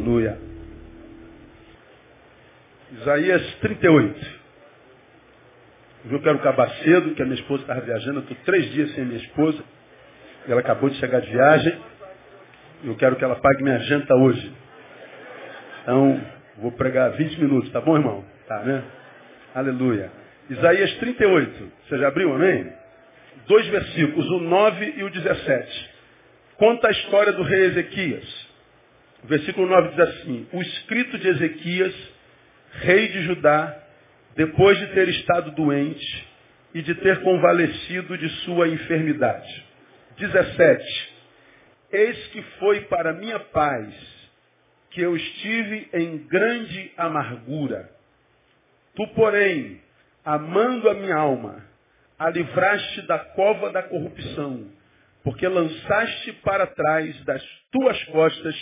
Aleluia. Isaías 38. Eu quero acabar cedo, que a minha esposa estava viajando. Eu estou três dias sem minha esposa. Ela acabou de chegar de viagem. Eu quero que ela pague minha janta hoje. Então, vou pregar 20 minutos, tá bom, irmão? Tá, né? Aleluia. Isaías 38. Você já abriu, amém? Dois versículos, o 9 e o 17. Conta a história do rei Ezequias. O versículo 9 diz assim: O escrito de Ezequias, rei de Judá, depois de ter estado doente e de ter convalescido de sua enfermidade. 17. Eis que foi para minha paz que eu estive em grande amargura. Tu, porém, amando a minha alma, a livraste da cova da corrupção, porque lançaste para trás das tuas costas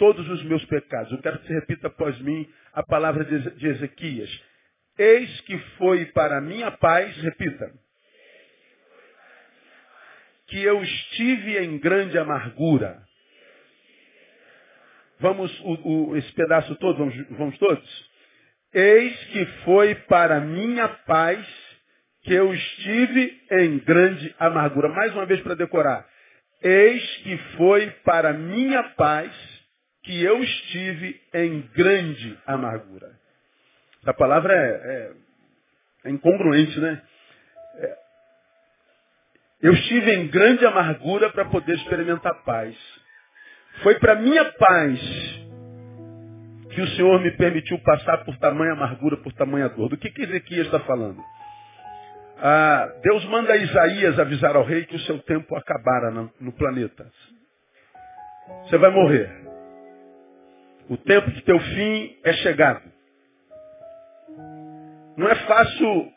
todos os meus pecados. Eu quero que você repita após mim a palavra de Ezequias. Eis que foi para minha paz, repita, que eu estive em grande amargura. Vamos, o, o, esse pedaço todo, vamos, vamos todos? Eis que foi para minha paz que eu estive em grande amargura. Mais uma vez para decorar. Eis que foi para minha paz que eu estive em grande amargura. Essa palavra é, é, é incongruente, né? É, eu estive em grande amargura para poder experimentar paz. Foi para minha paz que o Senhor me permitiu passar por tamanha amargura, por tamanha dor. Do que, que Ezequias está falando? Ah, Deus manda Isaías avisar ao rei que o seu tempo acabara no, no planeta. Você vai morrer. O tempo de teu fim é chegado. Não é fácil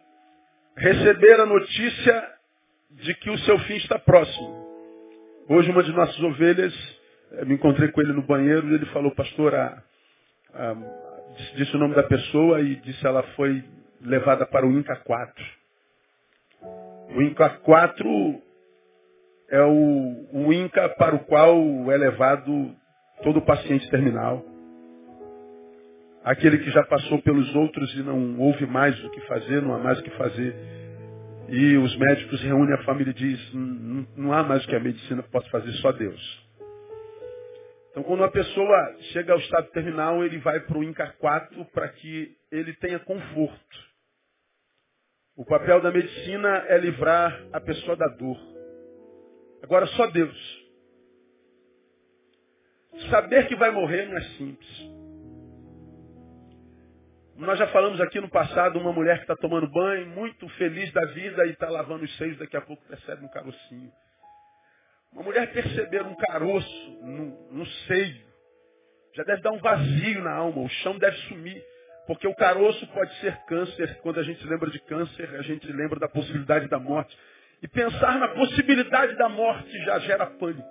receber a notícia de que o seu fim está próximo. Hoje uma de nossas ovelhas, eh, me encontrei com ele no banheiro e ele falou, pastor, a, a, disse o nome da pessoa e disse ela foi levada para o Inca 4. O Inca 4 é o, o Inca para o qual é levado todo paciente terminal. Aquele que já passou pelos outros e não houve mais o que fazer, não há mais o que fazer. E os médicos reúnem a família e diz, não há mais o que a medicina possa fazer, só Deus. Então quando uma pessoa chega ao estado terminal, ele vai para o INCA 4 para que ele tenha conforto. O papel da medicina é livrar a pessoa da dor. Agora só Deus. Saber que vai morrer não é simples. Nós já falamos aqui no passado, uma mulher que está tomando banho, muito feliz da vida e está lavando os seios, daqui a pouco percebe um carocinho. Uma mulher perceber um caroço no, no seio, já deve dar um vazio na alma, o chão deve sumir. Porque o caroço pode ser câncer. Quando a gente lembra de câncer, a gente lembra da possibilidade da morte. E pensar na possibilidade da morte já gera pânico.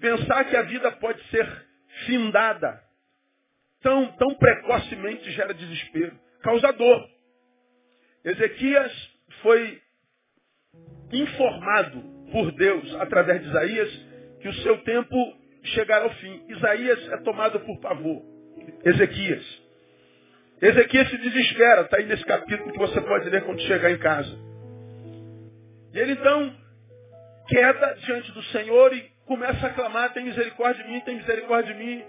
Pensar que a vida pode ser findada tão, tão precocemente gera desespero, causa dor. Ezequias foi informado por Deus, através de Isaías, que o seu tempo chegará ao fim. Isaías é tomado por pavor. Ezequias. Ezequias se desespera, está aí nesse capítulo que você pode ler quando chegar em casa. E ele então queda diante do Senhor e começa a clamar, tem misericórdia de mim, tem misericórdia de mim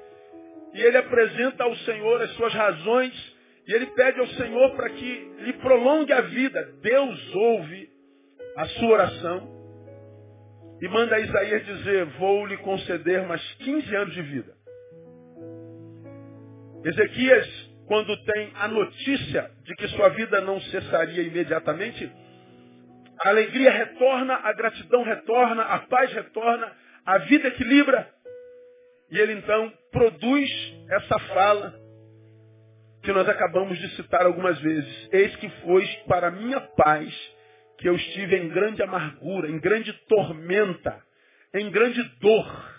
e ele apresenta ao Senhor as suas razões e ele pede ao Senhor para que lhe prolongue a vida. Deus ouve a sua oração e manda Isaías dizer, vou lhe conceder mais 15 anos de vida. Ezequias, quando tem a notícia de que sua vida não cessaria imediatamente, a alegria retorna, a gratidão retorna, a paz retorna, a vida equilibra. E ele então produz essa fala que nós acabamos de citar algumas vezes. Eis que foi para minha paz que eu estive em grande amargura, em grande tormenta, em grande dor.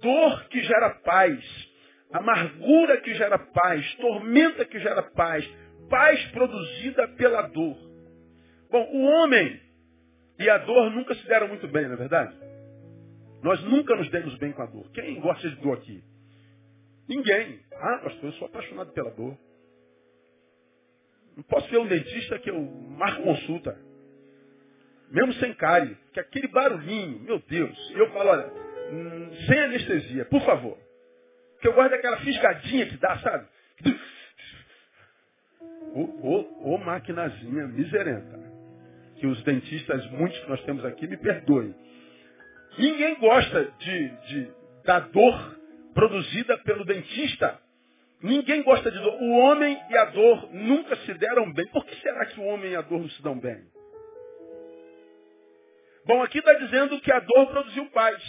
Dor que gera paz, amargura que gera paz, tormenta que gera paz, paz produzida pela dor. Bom, o homem e a dor nunca se deram muito bem, não é verdade? Nós nunca nos demos bem com a dor. Quem gosta de dor aqui? Ninguém. Ah, pastor, eu sou apaixonado pela dor. Não posso ver um dentista que eu marco consulta. Mesmo sem cárie. Que aquele barulhinho, meu Deus. Eu falo, olha, hum, sem anestesia, por favor. Porque eu gosto daquela fisgadinha que dá, sabe? Ô, ô, ô maquinazinha miserenta. Que os dentistas, muitos que nós temos aqui, me perdoem. Ninguém gosta de, de, da dor produzida pelo dentista. Ninguém gosta de dor. O homem e a dor nunca se deram bem. Por que será que o homem e a dor não se dão bem? Bom, aqui está dizendo que a dor produziu paz.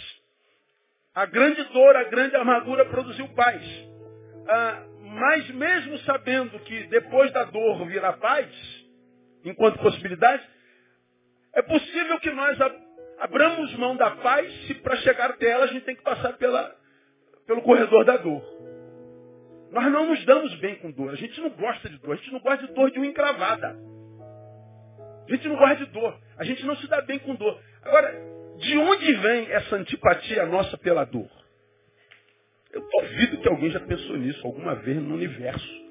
A grande dor, a grande amargura produziu paz. Ah, mas mesmo sabendo que depois da dor virá paz, enquanto possibilidade, é possível que nós abramos mão da paz se para chegar até ela a gente tem que passar pela, pelo corredor da dor. Nós não nos damos bem com dor. A gente não gosta de dor. A gente não gosta de dor de uma encravada. A gente não gosta de dor. A gente não se dá bem com dor. Agora, de onde vem essa antipatia nossa pela dor? Eu duvido que alguém já pensou nisso alguma vez no universo.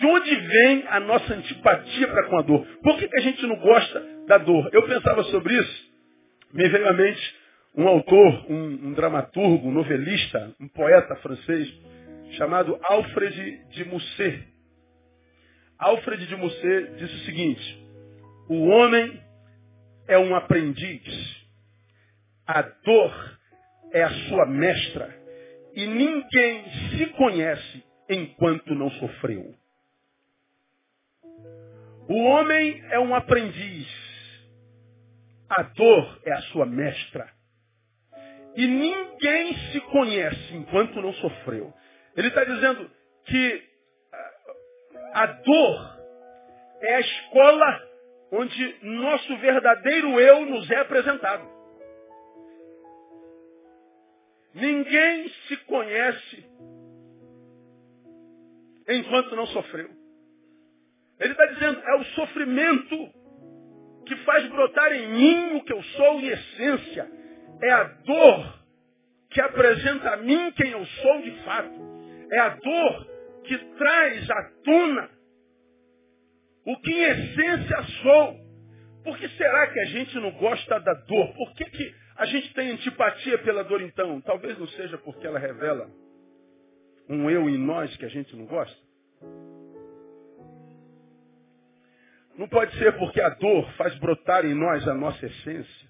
De onde vem a nossa antipatia para com a dor? Por que, que a gente não gosta da dor? Eu pensava sobre isso, me veio à mente um autor, um, um dramaturgo, um novelista, um poeta francês, chamado Alfred de Musset. Alfred de Musset disse o seguinte, o homem é um aprendiz, a dor é a sua mestra, e ninguém se conhece enquanto não sofreu. O homem é um aprendiz, a dor é a sua mestra. E ninguém se conhece enquanto não sofreu. Ele está dizendo que a dor é a escola onde nosso verdadeiro eu nos é apresentado. Ninguém se conhece enquanto não sofreu. Ele está dizendo, é o sofrimento que faz brotar em mim o que eu sou em essência. É a dor que apresenta a mim quem eu sou de fato. É a dor que traz à tona o que em essência sou. Por que será que a gente não gosta da dor? Por que, que a gente tem antipatia pela dor então? Talvez não seja porque ela revela um eu em nós que a gente não gosta. Não pode ser porque a dor faz brotar em nós a nossa essência.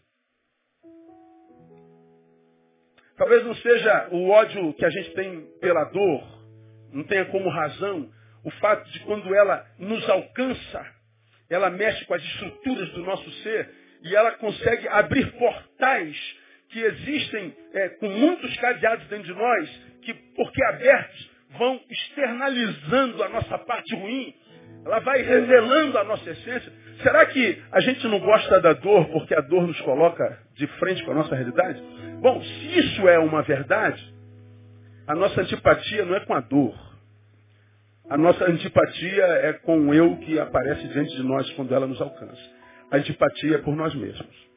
Talvez não seja o ódio que a gente tem pela dor, não tenha como razão o fato de quando ela nos alcança, ela mexe com as estruturas do nosso ser e ela consegue abrir portais que existem é, com muitos cadeados dentro de nós, que, porque abertos, vão externalizando a nossa parte ruim, ela vai revelando a nossa essência. Será que a gente não gosta da dor porque a dor nos coloca de frente com a nossa realidade? Bom, se isso é uma verdade, a nossa antipatia não é com a dor. A nossa antipatia é com o eu que aparece diante de nós quando ela nos alcança. A antipatia é por nós mesmos.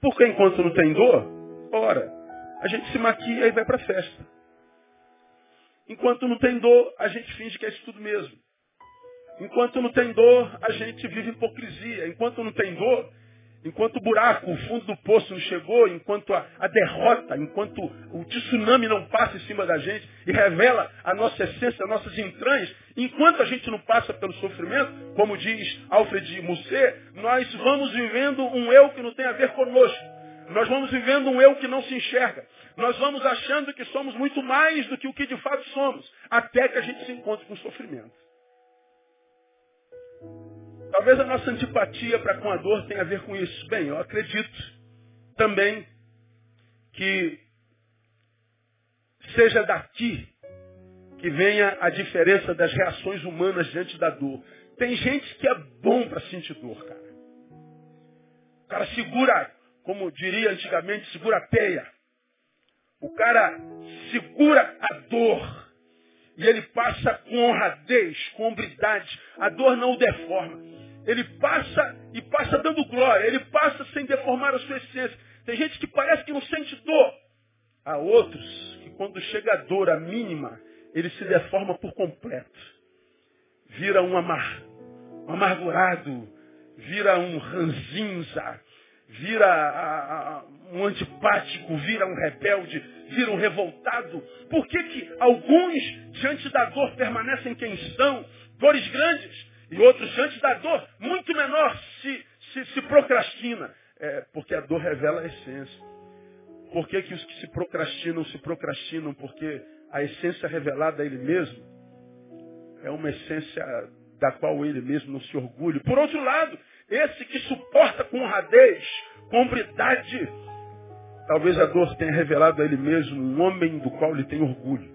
Porque enquanto não tem dor, ora, a gente se maquia e vai para a festa. Enquanto não tem dor, a gente finge que é isso tudo mesmo. Enquanto não tem dor, a gente vive hipocrisia. Enquanto não tem dor, Enquanto o buraco, o fundo do poço não chegou, enquanto a, a, derrota, enquanto o tsunami não passa em cima da gente e revela a nossa essência, as nossas entranhas, enquanto a gente não passa pelo sofrimento, como diz Alfred Musset, nós vamos vivendo um eu que não tem a ver conosco. Nós vamos vivendo um eu que não se enxerga. Nós vamos achando que somos muito mais do que o que de fato somos, até que a gente se encontre com sofrimento. Talvez a nossa antipatia para com a dor tenha a ver com isso. Bem, eu acredito também que seja daqui que venha a diferença das reações humanas diante da dor. Tem gente que é bom para sentir dor, cara. O cara segura, como diria antigamente, segura a teia. O cara segura a dor. E ele passa com honradez, com hombridade. A dor não o deforma. ele passa e passa dando glória, ele passa sem deformar a sua essência. Tem gente que parece que não sente dor. Há outros que quando chega a dor, a mínima, ele se deforma por completo. Vira um, amar, um amargurado, vira um ranzinza, vira a, a, um antipático, vira um rebelde, vira um revoltado. Por que, que alguns, diante da dor, permanecem quem estão? Dores grandes. E outros, diante da dor, muito menor, se, se, se procrastina. É, porque a dor revela a essência. Por que, que os que se procrastinam se procrastinam? Porque a essência revelada a ele mesmo é uma essência da qual ele mesmo não se orgulha. Por outro lado, esse que suporta com honradez, com hombridade, talvez a dor tenha revelado a ele mesmo um homem do qual ele tem orgulho.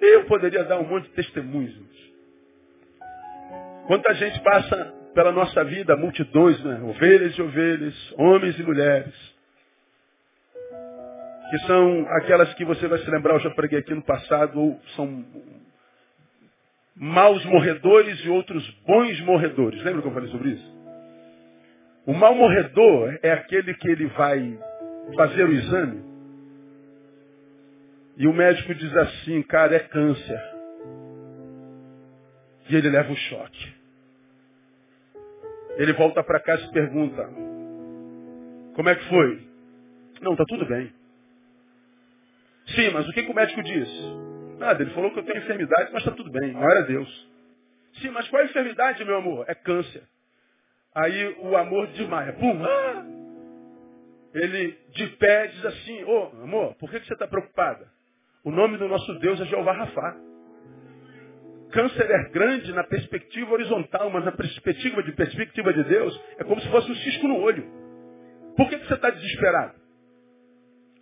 Eu poderia dar um monte de testemunhos. Quanta gente passa pela nossa vida, multidões, né? ovelhas e ovelhas, homens e mulheres, que são aquelas que você vai se lembrar, eu já preguei aqui no passado, ou são maus morredores e outros bons morredores. Lembra que eu falei sobre isso? O mal morredor é aquele que ele vai fazer o exame e o médico diz assim, cara, é câncer. E ele leva o choque. Ele volta para casa e pergunta, como é que foi? Não, está tudo bem. Sim, mas o que, que o médico disse? Nada, ele falou que eu tenho enfermidade, mas está tudo bem, glória a Deus. Sim, mas qual é a enfermidade, meu amor? É câncer. Aí o amor desmaia. Pum! Ah! Ele de pé diz assim, ô oh, amor, por que, você está preocupada? O nome do nosso Deus é Jeová Rafá. Câncer é grande na perspectiva horizontal, mas na perspectiva de perspectiva de Deus é como se fosse um cisco no olho. Por que, que você está desesperado?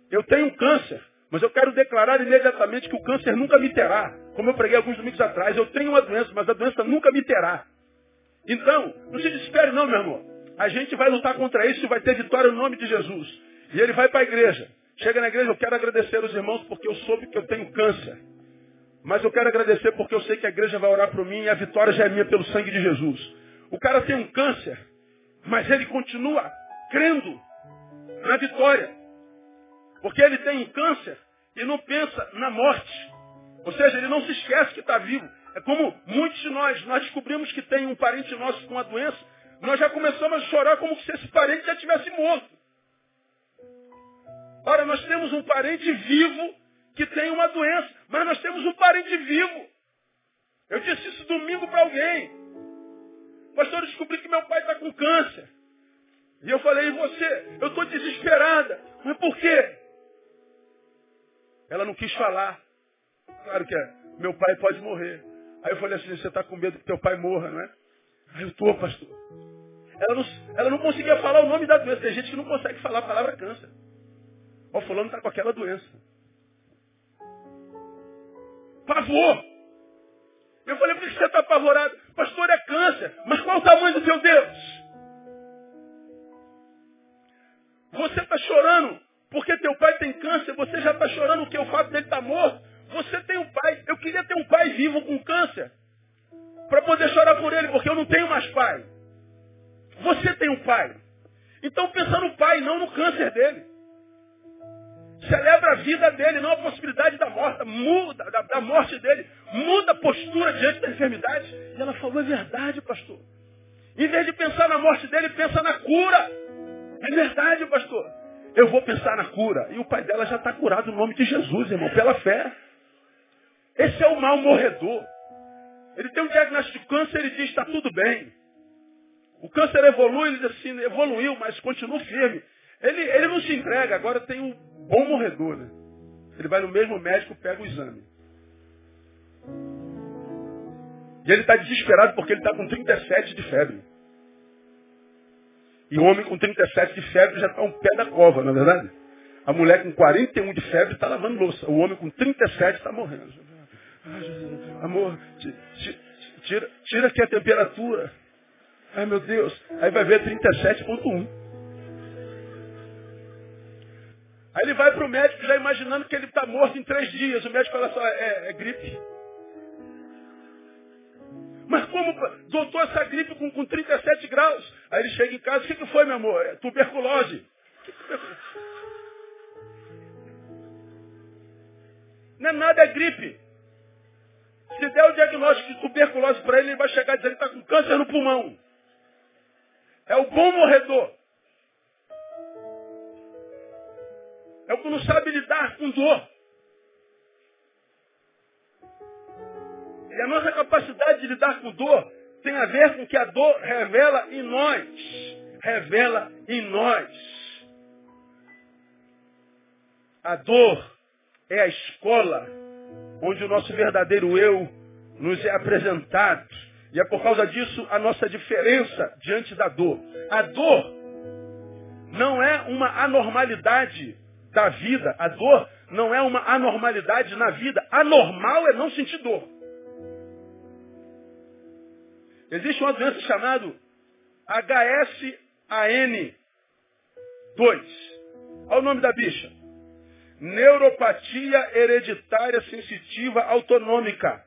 Eu tenho câncer. Mas eu quero declarar imediatamente que o câncer nunca me terá. Como eu preguei alguns domingos atrás, eu tenho uma doença, mas a doença nunca me terá. Então, não se desespere não, meu irmão. A gente vai lutar contra isso e vai ter vitória no nome de Jesus. E ele vai para a igreja. Chega na igreja, eu quero agradecer os irmãos porque eu soube que eu tenho câncer. Mas eu quero agradecer porque eu sei que a igreja vai orar por mim e a vitória já é minha pelo sangue de Jesus. O cara tem um câncer, mas ele continua crendo na vitória. Porque ele tem um câncer e não pensa na morte. Ou seja, ele não se esquece que está vivo. É como muitos de nós, nós descobrimos que tem um parente nosso com uma doença, nós já começamos a chorar como se esse parente já tivesse morto. Ora, nós temos um parente vivo não quis falar. Claro que é. Meu pai pode morrer. Aí eu falei assim, você está com medo que teu pai morra, não é? Aí eu estou, pastor. Ela não, ela não conseguia falar o nome da doença. Tem gente que não consegue falar a palavra câncer. Ó, fulano está com aquela doença. Pavor. Eu falei, por que você está apavorado? Pastor, é câncer. Mas qual o tamanho do teu Deus? Você está chorando porque teu pai tem câncer, você já está chorando que o fato dele estar tá morto. Você tem um pai. Eu queria ter um pai vivo com câncer. Para poder chorar por ele, porque eu não tenho mais pai. Você tem um pai. Então pensa no pai, não no câncer dele. Celebra a vida dele, não a possibilidade da morte. Muda, da, da morte dele. Muda a postura diante da enfermidade. E ela falou, é verdade, pastor. Em vez de pensar na morte dele, pensa na cura. É verdade, pastor. Eu vou pensar na cura. E o pai dela já está curado no nome de Jesus, irmão, pela fé. Esse é o mal morredor. Ele tem um diagnóstico de câncer, ele diz, está tudo bem. O câncer evolui, ele diz assim, evoluiu, mas continua firme. Ele, ele não se entrega, agora tem um bom morredor, né? Ele vai no mesmo médico, pega o exame. E ele está desesperado porque ele está com 37 de febre. E o homem com 37 de febre já está um pé da cova, não é verdade? A mulher com 41 de febre está lavando louça. O homem com 37 está morrendo. Amor, tira, tira aqui a temperatura. Ai meu Deus. Aí vai ver 37.1. Aí ele vai para o médico já imaginando que ele está morto em três dias. O médico fala só, é, é gripe. Mas como, doutor, essa gripe com, com 37 graus? Aí ele chega em casa, o que, que foi, meu amor? É tuberculose. Não é nada, é gripe. Se der o diagnóstico de tuberculose para ele, ele vai chegar dizendo que está com câncer no pulmão. É o bom morredor. É o que não sabe lidar com dor. E a nossa capacidade de lidar com dor tem a ver com o que a dor revela em nós. Revela em nós. A dor é a escola onde o nosso verdadeiro eu nos é apresentado. E é por causa disso a nossa diferença diante da dor. A dor não é uma anormalidade da vida. A dor não é uma anormalidade na vida. Anormal é não sentir dor. Existe uma doença chamada HSAN2. Olha o nome da bicha. Neuropatia hereditária sensitiva autonômica.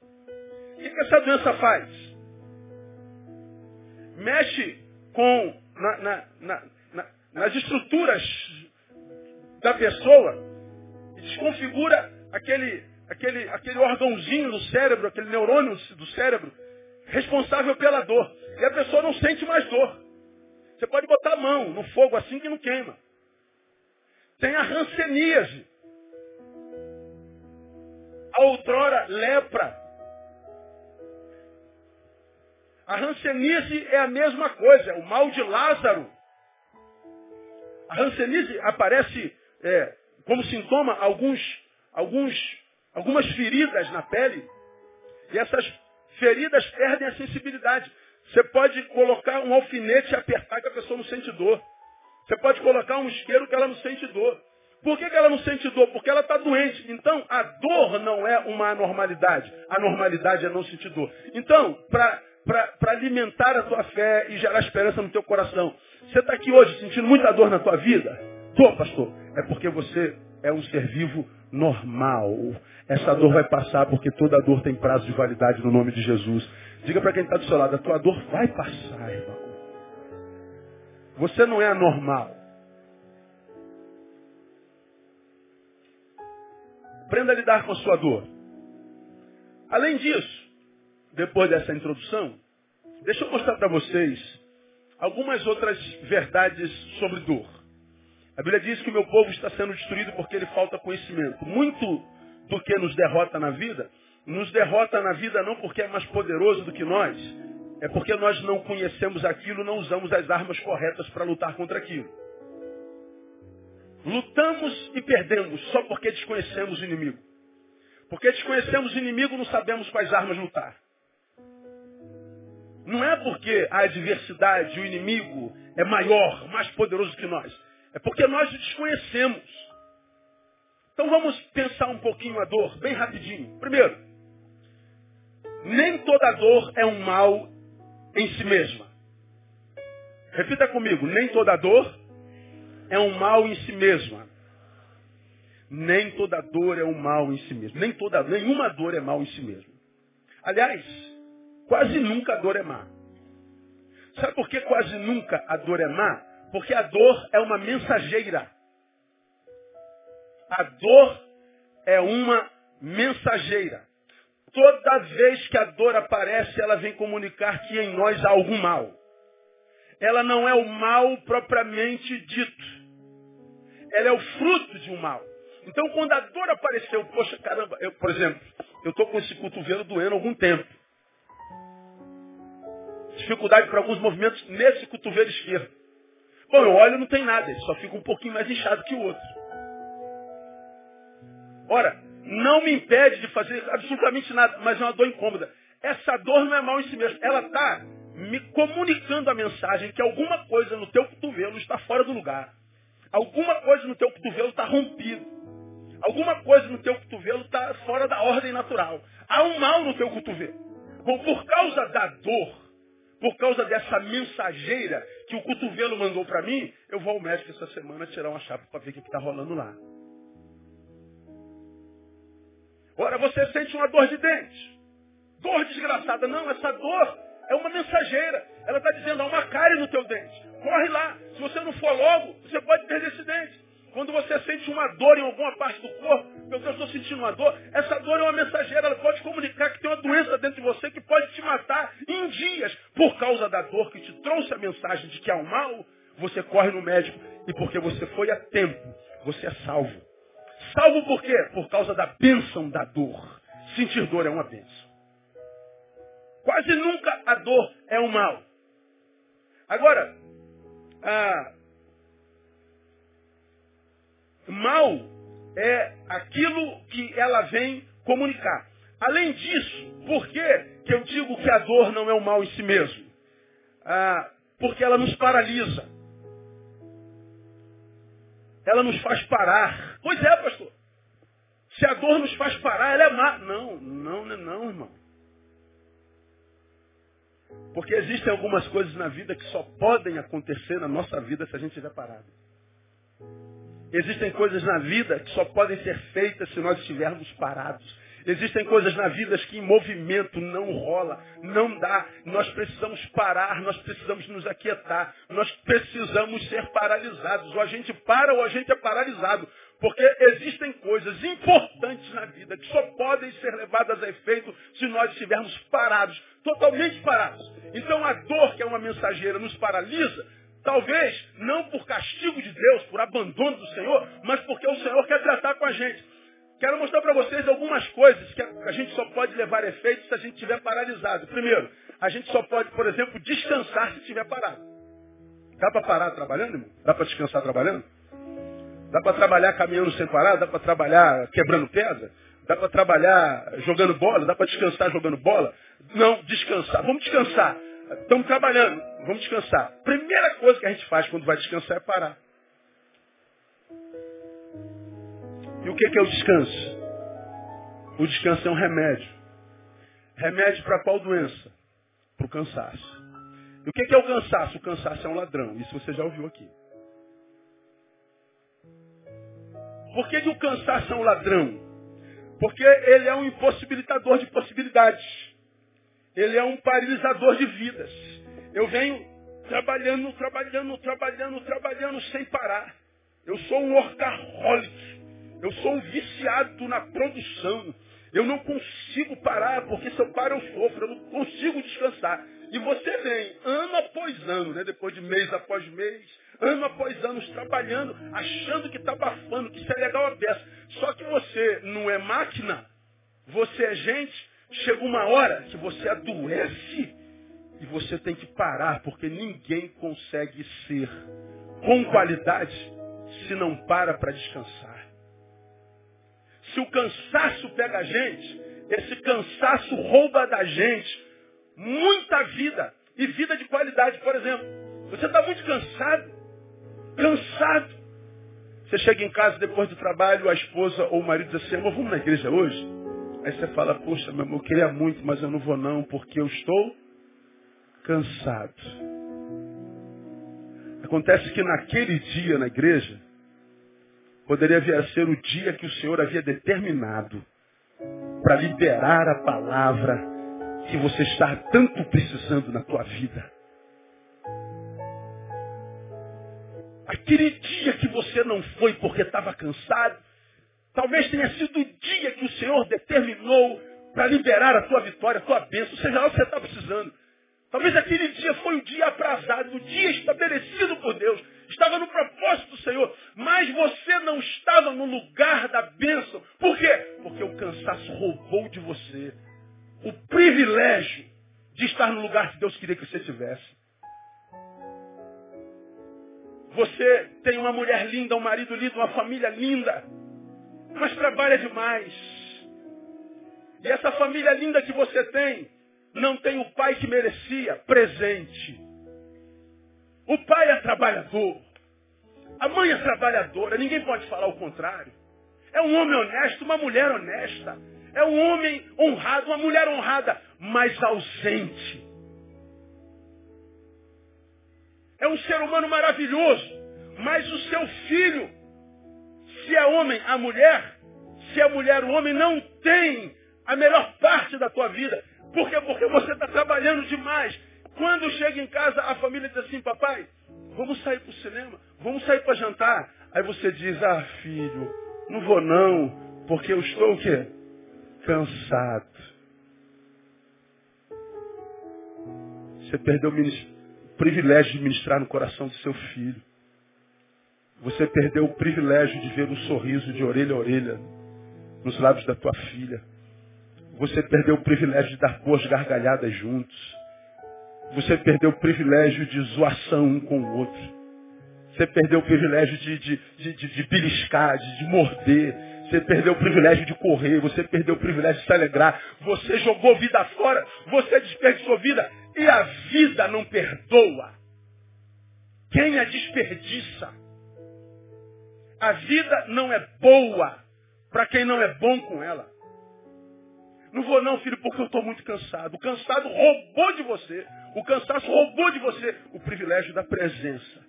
O que essa doença faz? Mexe com na, na, na, nas estruturas da pessoa e desconfigura aquele, aquele, aquele órgãozinho do cérebro, aquele neurônio do cérebro, responsável pela dor. E a pessoa não sente mais dor. Você pode botar a mão no fogo assim que não queima. Tem a ranceníase. A outrora lepra. A ranceníase é a mesma coisa, é o mal de Lázaro. A Hanseníase aparece é, como sintoma alguns, alguns, algumas feridas na pele. E essas feridas perdem a sensibilidade. Você pode colocar um alfinete e apertar que a pessoa não sente dor. Você pode colocar um isqueiro que ela não sente dor. Por que, que ela não sente dor? Porque ela está doente. Então, a dor não é uma anormalidade. A normalidade é não sentir dor. Então, para alimentar a tua fé e gerar esperança no teu coração, você está aqui hoje sentindo muita dor na tua vida? Tô, pastor. É porque você é um ser vivo normal. Essa dor vai passar porque toda dor tem prazo de validade no nome de Jesus. Diga para quem está do seu lado, a tua dor vai passar, irmão. Você não é anormal. Aprenda a lidar com a sua dor. Além disso, depois dessa introdução, deixa eu mostrar para vocês algumas outras verdades sobre dor. A Bíblia diz que o meu povo está sendo destruído porque ele falta conhecimento. Muito do que nos derrota na vida, nos derrota na vida não porque é mais poderoso do que nós, é porque nós não conhecemos aquilo, não usamos as armas corretas para lutar contra aquilo. Lutamos e perdemos só porque desconhecemos o inimigo. Porque desconhecemos o inimigo, não sabemos quais armas lutar. Não é porque a adversidade, o inimigo é maior, mais poderoso que nós. É porque nós o desconhecemos. Então vamos pensar um pouquinho a dor, bem rapidinho. Primeiro, nem toda dor é um mal em si mesma. Repita comigo, nem toda dor é um mal em si mesma. Nem toda dor é um mal em si mesma. Nem toda, nenhuma dor é mal em si mesma. Aliás, Quase nunca a dor é má. Sabe por que quase nunca a dor é má? Porque a dor é uma mensageira. A dor é uma mensageira. Toda vez que a dor aparece, ela vem comunicar que em nós há algum mal. Ela não é o mal propriamente dito. Ela é o fruto de um mal. Então, quando a dor apareceu, poxa, caramba, eu, por exemplo, eu estou com esse cotovelo doendo há algum tempo dificuldade para alguns movimentos nesse cotovelo esquerdo. Bom, eu olho não tem nada, ele só fica um pouquinho mais inchado que o outro. Ora, não me impede de fazer absolutamente nada, mas é uma dor incômoda. Essa dor não é mal em si mesma. Ela está me comunicando a mensagem que alguma coisa no teu cotovelo está fora do lugar. Alguma coisa no teu cotovelo está rompido. Alguma coisa no teu cotovelo está fora da ordem natural. Há um mal no teu cotovelo. Bom, por causa da dor, por causa dessa mensageira que o cotovelo mandou para mim, eu vou ao médico essa semana tirar uma chapa para ver o que está rolando lá. Ora, você sente uma dor de dente. dor desgraçada. Não, essa dor é uma mensageira. Ela está dizendo, há uma cárie no teu dente. Corre lá. Se você não for logo, você pode perder esse dente. Quando você sente uma dor em alguma parte do corpo, meu Deus, estou sentindo uma dor, essa dor é uma mensageira, ela pode comunicar que tem uma doença dentro de você que pode te matar em dias. Por causa da dor que te trouxe a mensagem de que há um mal, você corre no médico e porque você foi a tempo, você é salvo. Salvo por quê? Por causa da bênção da dor. Sentir dor é uma bênção. Quase nunca a dor é um mal. Agora, a, Mal é aquilo que ela vem comunicar. Além disso, por que, que eu digo que a dor não é o mal em si mesmo? Ah, porque ela nos paralisa. Ela nos faz parar. Pois é, pastor. Se a dor nos faz parar, ela é má. Não, não, não, não, irmão. Porque existem algumas coisas na vida que só podem acontecer na nossa vida se a gente estiver parado. Existem coisas na vida que só podem ser feitas se nós estivermos parados. Existem coisas na vida que em movimento não rola, não dá. Nós precisamos parar, nós precisamos nos aquietar, nós precisamos ser paralisados. Ou a gente para ou a gente é paralisado. Porque existem coisas importantes na vida que só podem ser levadas a efeito se nós estivermos parados, totalmente parados. Então a dor, que é uma mensageira, nos paralisa, Talvez não por castigo de Deus, por abandono do Senhor, mas porque o Senhor quer tratar com a gente. Quero mostrar para vocês algumas coisas que a gente só pode levar efeito se a gente estiver paralisado. Primeiro, a gente só pode, por exemplo, descansar se estiver parado. Dá para parar trabalhando, irmão? Dá para descansar trabalhando? Dá para trabalhar caminhando sem parar? Dá para trabalhar quebrando pedra? Dá para trabalhar jogando bola? Dá para descansar jogando bola? Não, descansar. Vamos descansar. Estamos trabalhando, vamos descansar. Primeira coisa que a gente faz quando vai descansar é parar. E o que é o descanso? O descanso é um remédio. Remédio para qual doença? Para o cansaço. E o que é o cansaço? O cansaço é um ladrão. Isso você já ouviu aqui. Por que, que o cansaço é um ladrão? Porque ele é um impossibilitador de possibilidades. Ele é um paralisador de vidas. Eu venho trabalhando, trabalhando, trabalhando, trabalhando sem parar. Eu sou um workaholic. Eu sou um viciado na produção. Eu não consigo parar, porque se eu paro eu sofro. Eu não consigo descansar. E você vem, ano após ano, né? depois de mês após mês, ano após ano, trabalhando, achando que está abafando, que isso é legal a beça. Só que você não é máquina, você é gente Chega uma hora que você adoece e você tem que parar, porque ninguém consegue ser com qualidade se não para para descansar. Se o cansaço pega a gente, esse cansaço rouba da gente muita vida e vida de qualidade. Por exemplo, você está muito cansado, cansado. Você chega em casa depois do trabalho, a esposa ou o marido diz assim, amor, vamos na igreja hoje? Aí você fala, poxa, meu amor, eu queria muito, mas eu não vou não, porque eu estou cansado. Acontece que naquele dia na igreja, poderia vir a ser o dia que o Senhor havia determinado para liberar a palavra que você está tanto precisando na tua vida. Aquele dia que você não foi porque estava cansado, Talvez tenha sido o dia que o Senhor determinou para liberar a tua vitória, a tua bênção, seja lá o que você está precisando. Talvez aquele dia foi o dia aprazado, o dia estabelecido por Deus. Estava no propósito do Senhor. Mas você não estava no lugar da bênção. Por quê? Porque o cansaço roubou de você o privilégio de estar no lugar que Deus queria que você estivesse. Você tem uma mulher linda, um marido lindo, uma família linda mas trabalha demais. E essa família linda que você tem, não tem o pai que merecia, presente. O pai é trabalhador. A mãe é trabalhadora, ninguém pode falar o contrário. É um homem honesto, uma mulher honesta. É um homem honrado, uma mulher honrada, mas ausente. É um ser humano maravilhoso, mas o seu filho se é homem, a mulher, se é mulher, o homem não tem a melhor parte da tua vida. Por quê? Porque você está trabalhando demais. Quando chega em casa, a família diz assim, papai, vamos sair para o cinema, vamos sair para jantar. Aí você diz, ah, filho, não vou não, porque eu estou o quê? Cansado. Você perdeu o privilégio de ministrar no coração do seu filho. Você perdeu o privilégio de ver um sorriso de orelha a orelha nos lábios da tua filha. Você perdeu o privilégio de dar boas gargalhadas juntos. Você perdeu o privilégio de zoação um com o outro. Você perdeu o privilégio de, de, de, de, de beliscar, de, de morder. Você perdeu o privilégio de correr. Você perdeu o privilégio de se alegrar. Você jogou vida fora. Você desperdiçou vida. E a vida não perdoa. Quem a desperdiça? A vida não é boa para quem não é bom com ela. Não vou não, filho, porque eu estou muito cansado. O cansado roubou de você. O cansaço roubou de você o privilégio da presença.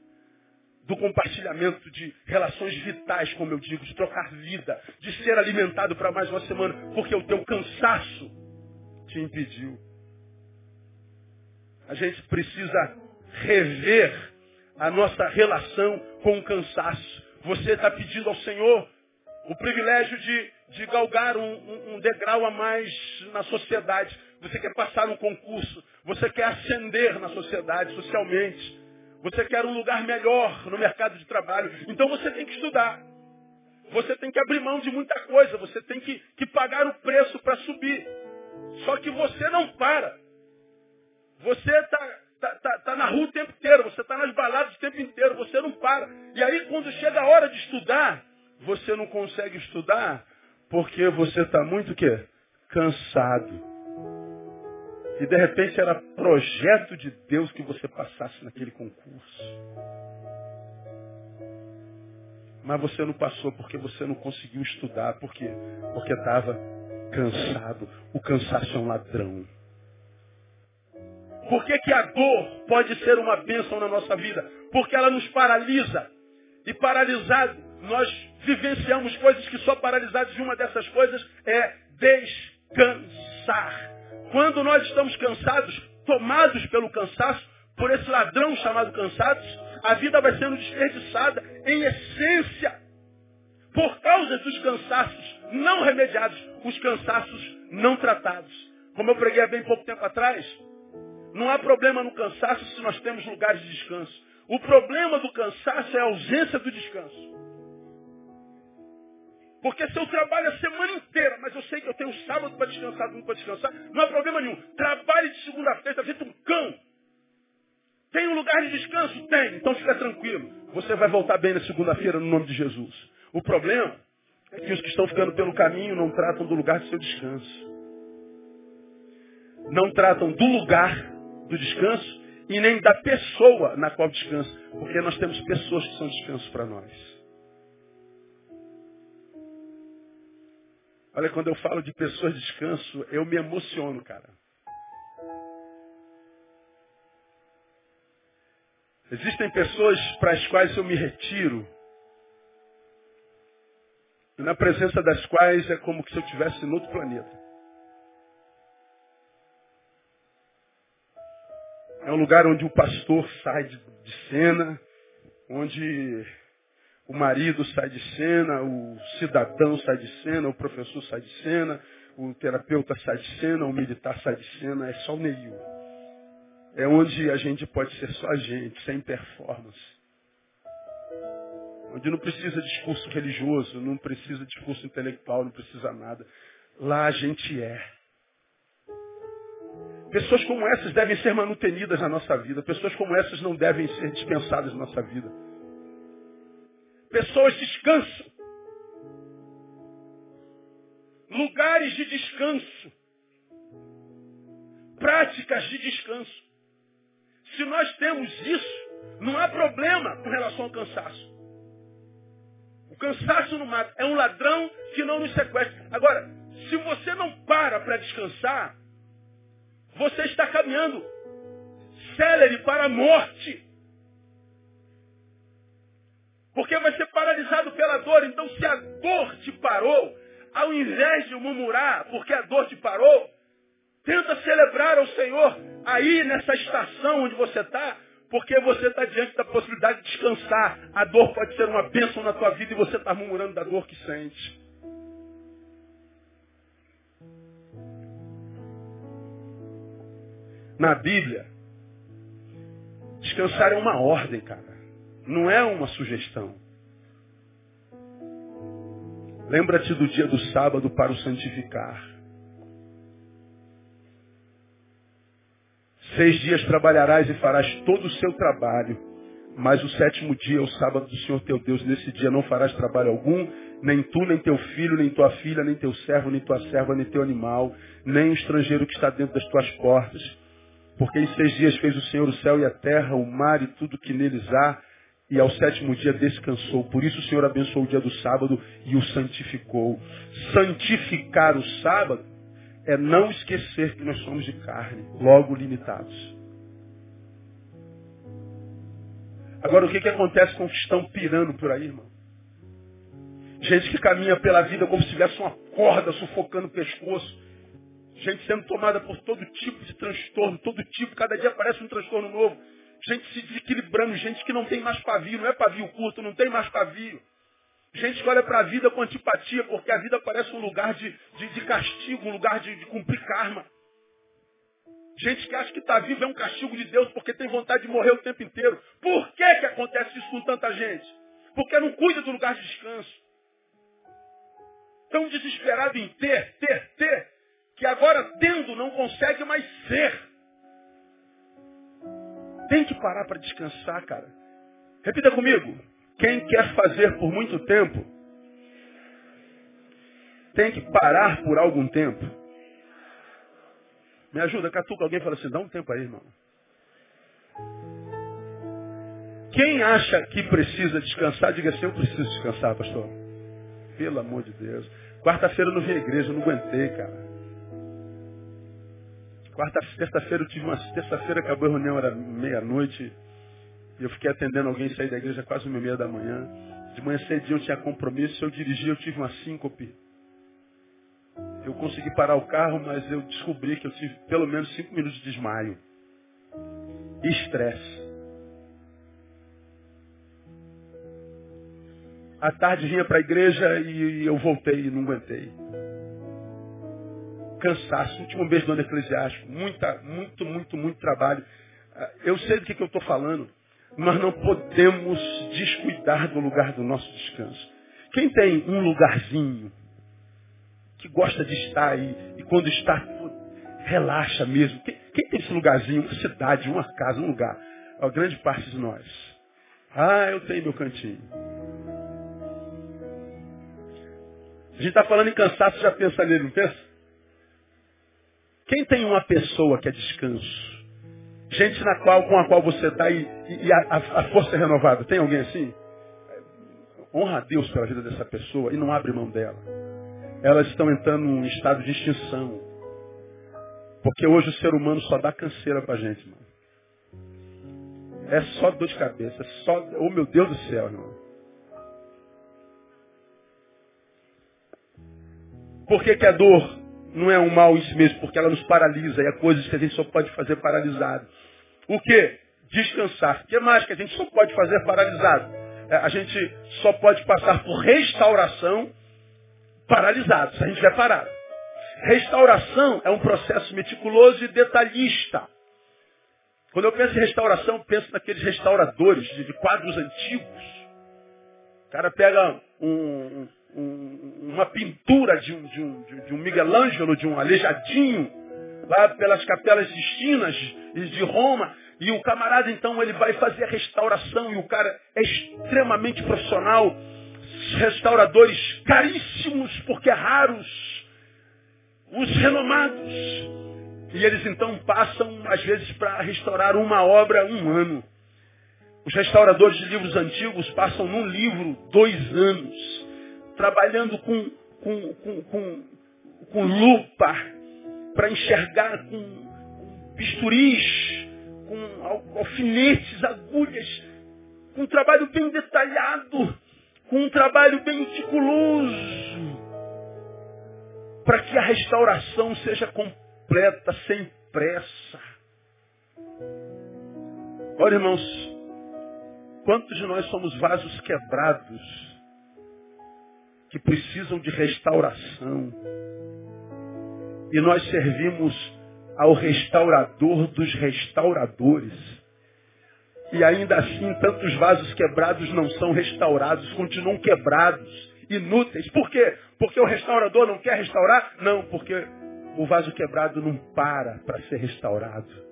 Do compartilhamento de relações vitais, como eu digo, de trocar vida, de ser alimentado para mais uma semana, porque o teu cansaço te impediu. A gente precisa rever a nossa relação com o cansaço. Você está pedindo ao Senhor o privilégio de, de galgar um, um, degrau a mais na sociedade. Você quer passar um concurso. Você quer ascender na sociedade, socialmente. Você quer um lugar melhor no mercado de trabalho. Então você tem que estudar. Você tem que abrir mão de muita coisa. Você tem que, que pagar o preço para subir. Só que você não para. Você está tá, tá, tá na rua o tempo inteiro. Você está nas baladas o tempo inteiro. Você não para. E aí quando chega a hora de estudar, você não consegue estudar porque você está muito quê? Cansado. E de repente era projeto de Deus que você passasse naquele concurso. Mas você não passou porque você não conseguiu estudar. Por quê? Porque estava cansado. O cansaço é um ladrão. Por que, que a dor pode ser uma bênção na nossa vida? Porque ela nos paralisa. E paralisado, nós vivenciamos coisas que só paralisados de uma dessas coisas é descansar. Quando nós estamos cansados, tomados pelo cansaço, por esse ladrão chamado cansados, a vida vai sendo desperdiçada em essência. Por causa dos cansaços não remediados, os cansaços não tratados. Como eu preguei há bem pouco tempo atrás, não há problema no cansaço se nós temos lugares de descanso. O problema do cansaço é a ausência do descanso. Porque se eu trabalho a semana inteira, mas eu sei que eu tenho sábado para descansar, domingo para descansar, não há problema nenhum. Trabalhe de segunda-feira, feito um cão. Tem um lugar de descanso? Tem. Então fica tranquilo. Você vai voltar bem na segunda-feira no nome de Jesus. O problema é que os que estão ficando pelo caminho não tratam do lugar de seu descanso. Não tratam do lugar do descanso e nem da pessoa na qual descansa. Porque nós temos pessoas que são descanso para nós. Olha, quando eu falo de pessoas de descanso, eu me emociono, cara. Existem pessoas para as quais eu me retiro, e na presença das quais é como se eu estivesse em outro planeta. É um lugar onde o pastor sai de, de cena, onde o marido sai de cena, o cidadão sai de cena, o professor sai de cena, o terapeuta sai de cena, o militar sai de cena, é só o Neil. É onde a gente pode ser só a gente, sem performance. Onde não precisa discurso religioso, não precisa discurso intelectual, não precisa nada. Lá a gente é. Pessoas como essas devem ser manutenidas na nossa vida. Pessoas como essas não devem ser dispensadas na nossa vida pessoas descansam. Lugares de descanso. Práticas de descanso. Se nós temos isso, não há problema com relação ao cansaço. O cansaço não mata. É um ladrão que não nos sequestra. Agora, se você não para para descansar, você está caminhando célere para a morte. Porque vai ser paralisado pela dor. Então, se a dor te parou, ao invés de murmurar porque a dor te parou, Tenta celebrar ao Senhor aí nessa estação onde você está, porque você está diante da possibilidade de descansar. A dor pode ser uma bênção na tua vida e você está murmurando da dor que sente. Na Bíblia, descansar é uma ordem, cara. Não é uma sugestão. Lembra-te do dia do sábado para o santificar. Seis dias trabalharás e farás todo o seu trabalho, mas o sétimo dia é o sábado do Senhor teu Deus. Nesse dia não farás trabalho algum, nem tu, nem teu filho, nem tua filha, nem teu servo, nem tua serva, nem teu animal, nem o estrangeiro que está dentro das tuas portas. Porque em seis dias fez o Senhor o céu e a terra, o mar e tudo que neles há, e ao sétimo dia descansou. Por isso o Senhor abençoou o dia do sábado e o santificou. Santificar o sábado é não esquecer que nós somos de carne, logo limitados. Agora, o que, que acontece com os que estão pirando por aí, irmão? Gente que caminha pela vida como se tivesse uma corda sufocando o pescoço. Gente sendo tomada por todo tipo de transtorno, todo tipo, cada dia aparece um transtorno novo. Gente se desequilibrando, gente que não tem mais pavio, não é pavio curto, não tem mais pavio. Gente que olha para a vida com antipatia, porque a vida parece um lugar de, de, de castigo, um lugar de, de cumprir karma. Gente que acha que está vivo é um castigo de Deus porque tem vontade de morrer o tempo inteiro. Por que, que acontece isso com tanta gente? Porque não cuida do lugar de descanso. Tão desesperado em ter, ter, ter, que agora tendo não consegue mais ser. Tem que parar para descansar, cara. Repita comigo. Quem quer fazer por muito tempo, tem que parar por algum tempo. Me ajuda, catuca alguém fala assim, dá um tempo aí, irmão. Quem acha que precisa descansar, diga assim, eu preciso descansar, pastor. Pelo amor de Deus. Quarta-feira eu não vi a igreja, eu não aguentei, cara. Quarta, terça-feira eu tive uma. Terça-feira acabou a reunião, era meia-noite. E eu fiquei atendendo alguém sair da igreja quase uma e meia da manhã. De manhã cedinho eu tinha compromisso, eu dirigi, eu tive uma síncope. Eu consegui parar o carro, mas eu descobri que eu tive pelo menos cinco minutos de desmaio. Estresse. À tarde vinha para a igreja e eu voltei e não aguentei. Cansaço, último beijo do ano eclesiástico. Muita, muito, muito, muito trabalho. Ah, eu sei do que, que eu estou falando nós não podemos descuidar do lugar do nosso descanso. Quem tem um lugarzinho que gosta de estar aí e quando está, relaxa mesmo. Quem, quem tem esse lugarzinho? Uma cidade, uma casa, um lugar. A grande parte de nós. Ah, eu tenho meu cantinho. A gente está falando em cansaço, já pensa nele, não pensa? Quem tem uma pessoa que é descanso? Gente na qual, com a qual você está e, e a, a, força é renovada. Tem alguém assim? Honra a Deus pela vida dessa pessoa e não abre mão dela. Elas estão entrando num estado de extinção. Porque hoje o ser humano só dá canseira pra gente, irmão. É só dor de cabeça, é só. Oh meu Deus do céu, irmão. Por que, que a dor não é um mal em si mesmo? Porque ela nos paralisa e há coisas que a gente só pode fazer paralisado. O que? Descansar. O que mais que a gente só pode fazer paralisado? É, a gente só pode passar por restauração paralisado, se a gente estiver parado. Restauração é um processo meticuloso e detalhista. Quando eu penso em restauração, penso naqueles restauradores de, de quadros antigos. O cara pega um, um, uma pintura de um, de, um, de um Miguel Ângelo, de um aleijadinho, lá pelas capelas sistinas de Roma, e o camarada então ele vai fazer a restauração e o cara é extremamente profissional, restauradores caríssimos porque é raros, os renomados. E eles então passam às vezes para restaurar uma obra um ano. Os restauradores de livros antigos passam num livro dois anos, trabalhando com, com, com, com, com lupa, para enxergar com bisturis, com alfinetes, agulhas, com um trabalho bem detalhado, com um trabalho bem meticuloso, para que a restauração seja completa, sem pressa. Olha, irmãos, quantos de nós somos vasos quebrados que precisam de restauração? E nós servimos ao restaurador dos restauradores. E ainda assim, tantos vasos quebrados não são restaurados, continuam quebrados, inúteis. Por quê? Porque o restaurador não quer restaurar? Não, porque o vaso quebrado não para para ser restaurado.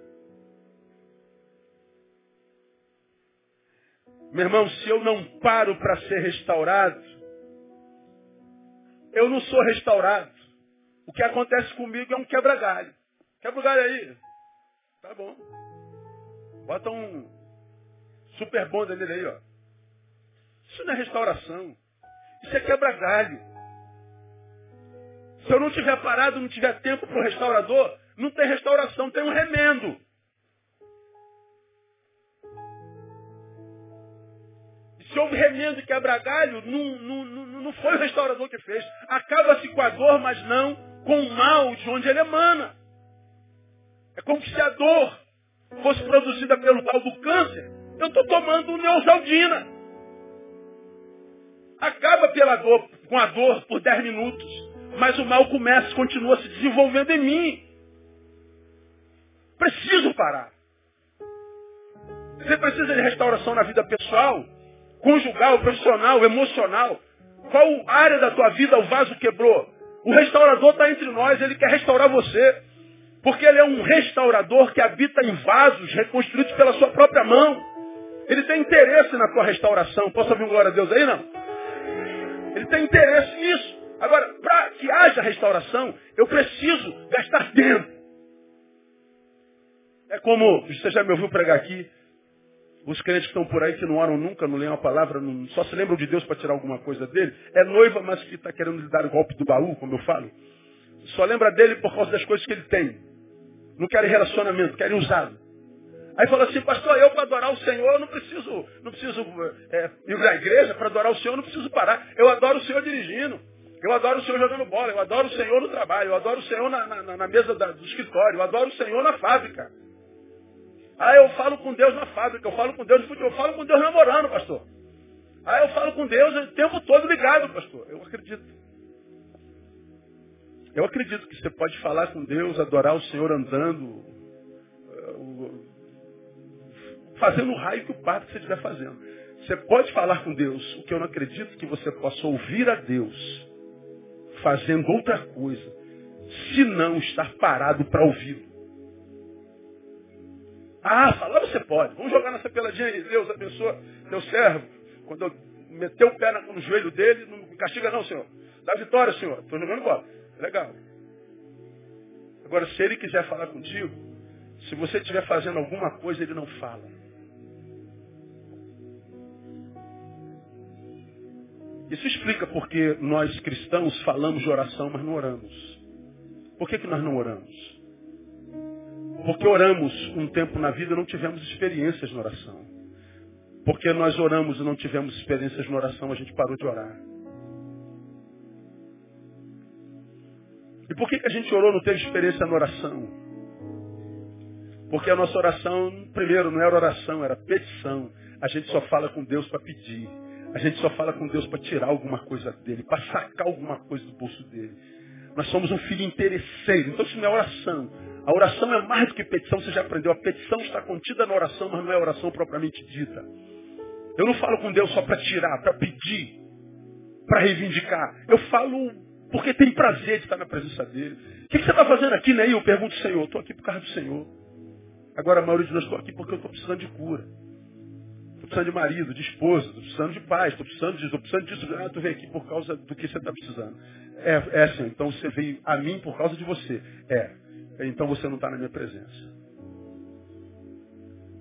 Meu irmão, se eu não paro para ser restaurado, eu não sou restaurado. O que acontece comigo é um quebra-galho. Quebra o galho aí. Tá bom. Bota um super bonda nele aí, ó. Isso não é restauração. Isso é quebra-galho. Se eu não tiver parado, não tiver tempo para o restaurador, não tem restauração, tem um remendo. Se houve remendo e quebra-galho, não, não, não, não foi o restaurador que fez. Acaba-se com a dor, mas não com o mal de onde ele emana. É como se a dor fosse produzida pelo tal do câncer. Eu estou tomando neosaldina. Acaba pela dor, com a dor por 10 minutos. Mas o mal começa, continua se desenvolvendo em mim. Preciso parar. Você precisa de restauração na vida pessoal, conjugal, profissional, emocional. Qual área da tua vida o vaso quebrou? O restaurador está entre nós, ele quer restaurar você. Porque ele é um restaurador que habita em vasos reconstruídos pela sua própria mão. Ele tem interesse na tua restauração. Posso ouvir um glória a Deus aí, não? Ele tem interesse nisso. Agora, para que haja restauração, eu preciso gastar tempo. É como, você já me ouviu pregar aqui, os crentes que estão por aí que não oram nunca, não leem a palavra, não, só se lembram de Deus para tirar alguma coisa dele, é noiva, mas que está querendo lhe dar o golpe do baú, como eu falo. Só lembra dele por causa das coisas que ele tem. Não querem relacionamento, querem usá-lo. Aí falou assim, pastor, eu para adorar o Senhor, eu não preciso, não preciso é, ir para a igreja, para adorar o Senhor, eu não preciso parar. Eu adoro o Senhor dirigindo. Eu adoro o Senhor jogando bola, eu adoro o Senhor no trabalho, eu adoro o Senhor na, na, na mesa da, do escritório, eu adoro o Senhor na fábrica. Aí eu falo com Deus na fábrica, eu falo com Deus no futebol, eu falo com Deus namorando, pastor. Aí eu falo com Deus o tempo todo ligado, pastor. Eu acredito. Eu acredito que você pode falar com Deus, adorar o Senhor andando, eh, fazendo o raio que o padre você estiver fazendo. Você pode falar com Deus, o que eu não acredito é que você possa ouvir a Deus fazendo outra coisa, se não estar parado para ouvi-lo. Ah, falar você pode. Vamos jogar nessa peladinha aí. Deus abençoa teu servo. Quando eu meter o pé no joelho dele, não me castiga não, Senhor. Dá vitória, Senhor. Estou jogando bola. Legal. Agora, se ele quiser falar contigo, se você estiver fazendo alguma coisa, ele não fala. Isso explica porque nós cristãos falamos de oração, mas não oramos. Por que, que nós não oramos? Porque oramos um tempo na vida e não tivemos experiências na oração. Porque nós oramos e não tivemos experiências na oração, a gente parou de orar. E por que, que a gente orou não teve experiência na oração? Porque a nossa oração, primeiro, não era oração, era petição. A gente só fala com Deus para pedir. A gente só fala com Deus para tirar alguma coisa dele, para sacar alguma coisa do bolso dele. Nós somos um filho interesseiro. Então isso não é oração. A oração é mais do que petição, você já aprendeu. A petição está contida na oração, mas não é oração propriamente dita. Eu não falo com Deus só para tirar, para pedir, para reivindicar. Eu falo porque tem prazer de estar na presença dele. O que, você está fazendo aqui, Neil? Eu pergunto, Senhor. Estou aqui por causa do Senhor. Agora, a maioria de nós estou aqui porque eu estou precisando de cura. Estou precisando de marido, de esposa, estou precisando de paz, estou precisando disso, estou precisando disso. Ah, tu veio aqui por causa do que você está precisando. É, é assim, então você veio a mim por causa de você. É. Então você não está na minha presença.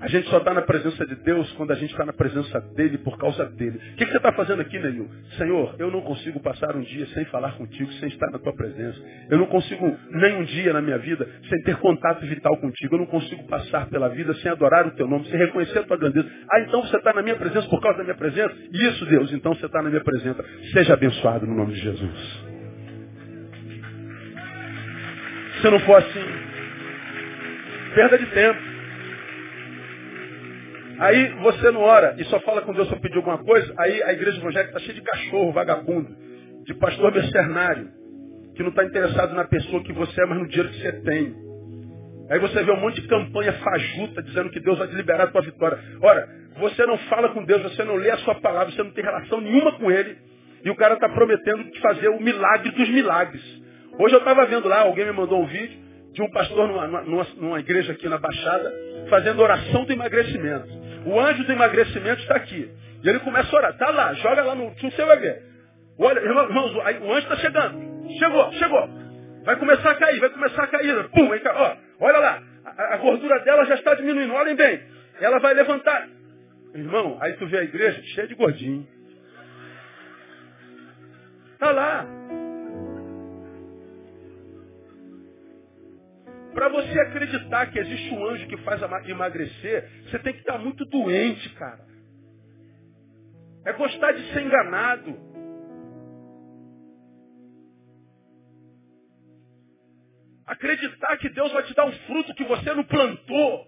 A gente só está na presença de Deus quando a gente está na presença dele por causa dele. O que, que você está fazendo aqui, Neil? Senhor, eu não consigo passar um dia sem falar contigo, sem estar na tua presença. Eu não consigo nem um dia na minha vida sem ter contato vital contigo. Eu não consigo passar pela vida sem adorar o teu nome, sem reconhecer a tua grandeza. Ah, então você está na minha presença por causa da minha presença? Isso, Deus, então você está na minha presença. Seja abençoado no nome de Jesus. Se não for assim, perda de tempo. Aí você não ora e só fala com Deus para pedir alguma coisa, aí a igreja evangélica está cheia de cachorro, vagabundo, de pastor mercenário, que não está interessado na pessoa que você é, mas no dinheiro que você tem. Aí você vê um monte de campanha fajuta dizendo que Deus vai te liberar a tua vitória. Ora, você não fala com Deus, você não lê a sua palavra, você não tem relação nenhuma com Ele, e o cara está prometendo fazer o milagre dos milagres. Hoje eu estava vendo lá, alguém me mandou um vídeo de um pastor numa, numa, numa igreja aqui na Baixada, fazendo oração do emagrecimento. O anjo do emagrecimento está aqui. E ele começa a orar. Está lá, joga lá no. Você vai ver. Olha, irmãos, aí, o anjo está chegando. Chegou, chegou. Vai começar a cair, vai começar a cair. Pum, aí, ó, olha lá. A, a gordura dela já está diminuindo. Olhem bem. Ela vai levantar. Irmão, aí tu vê a igreja cheia de gordinho. Está lá. Para você acreditar que existe um anjo que faz emagrecer, você tem que estar muito doente, cara. É gostar de ser enganado. Acreditar que Deus vai te dar um fruto que você não plantou.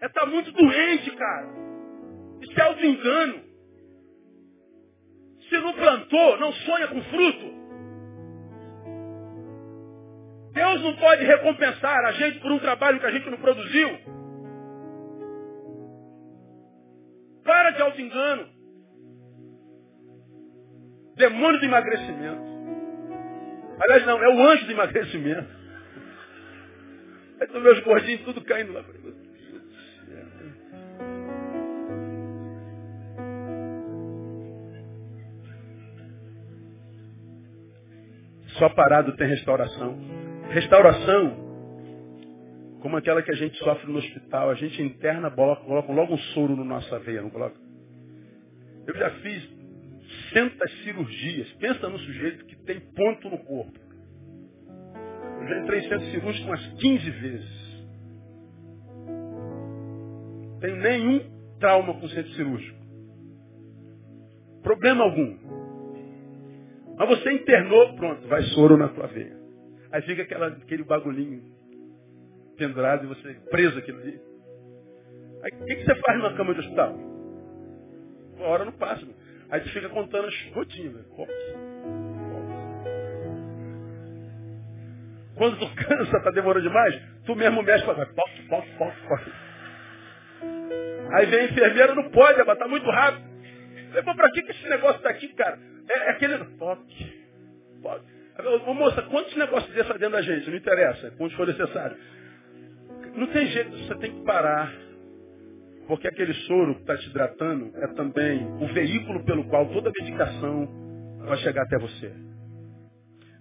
É estar muito doente, cara. Isso é auto-engano. Se não plantou, não sonha com fruto. Deus não pode recompensar a gente por um trabalho que a gente não produziu. Para de auto-engano. Demônio do emagrecimento. Aliás, não, é o anjo do emagrecimento. Aí vê os gordinhos tudo caindo lá. Só parado tem restauração. Restauração, como aquela que a gente sofre no hospital, a gente interna, coloca, logo um soro na nossa veia, não coloca? Eu já fiz centas cirurgias. Pensa no sujeito que tem ponto no corpo. Eu já entrei em centro cirúrgico umas 15 vezes. Tem nenhum trauma com centro cirúrgico. Problema algum. Mas você internou, pronto, vai soro na tua veia. Aí fica aquela, aquele bagulhinho pendurado e você preso aquilo ali. Aí o que, que, você faz numa cama de hospital? Uma hora não passa. Aí você fica contando as rotinas. Quando tu cansa, tá demorando demais, tu mesmo mexe para poc, poc, poc, poc. Aí vem a enfermeira, não pode, ela tá muito rápido. Falei, pra que, que esse negócio tá aqui, cara? É, é aquele. Poc, poc. Ô, moça, quantos negócios desses dentro da gente? Não interessa, quantos for necessário. Não tem jeito, você tem que parar. Porque aquele soro que está te hidratando é também o veículo pelo qual toda medicação vai chegar até você.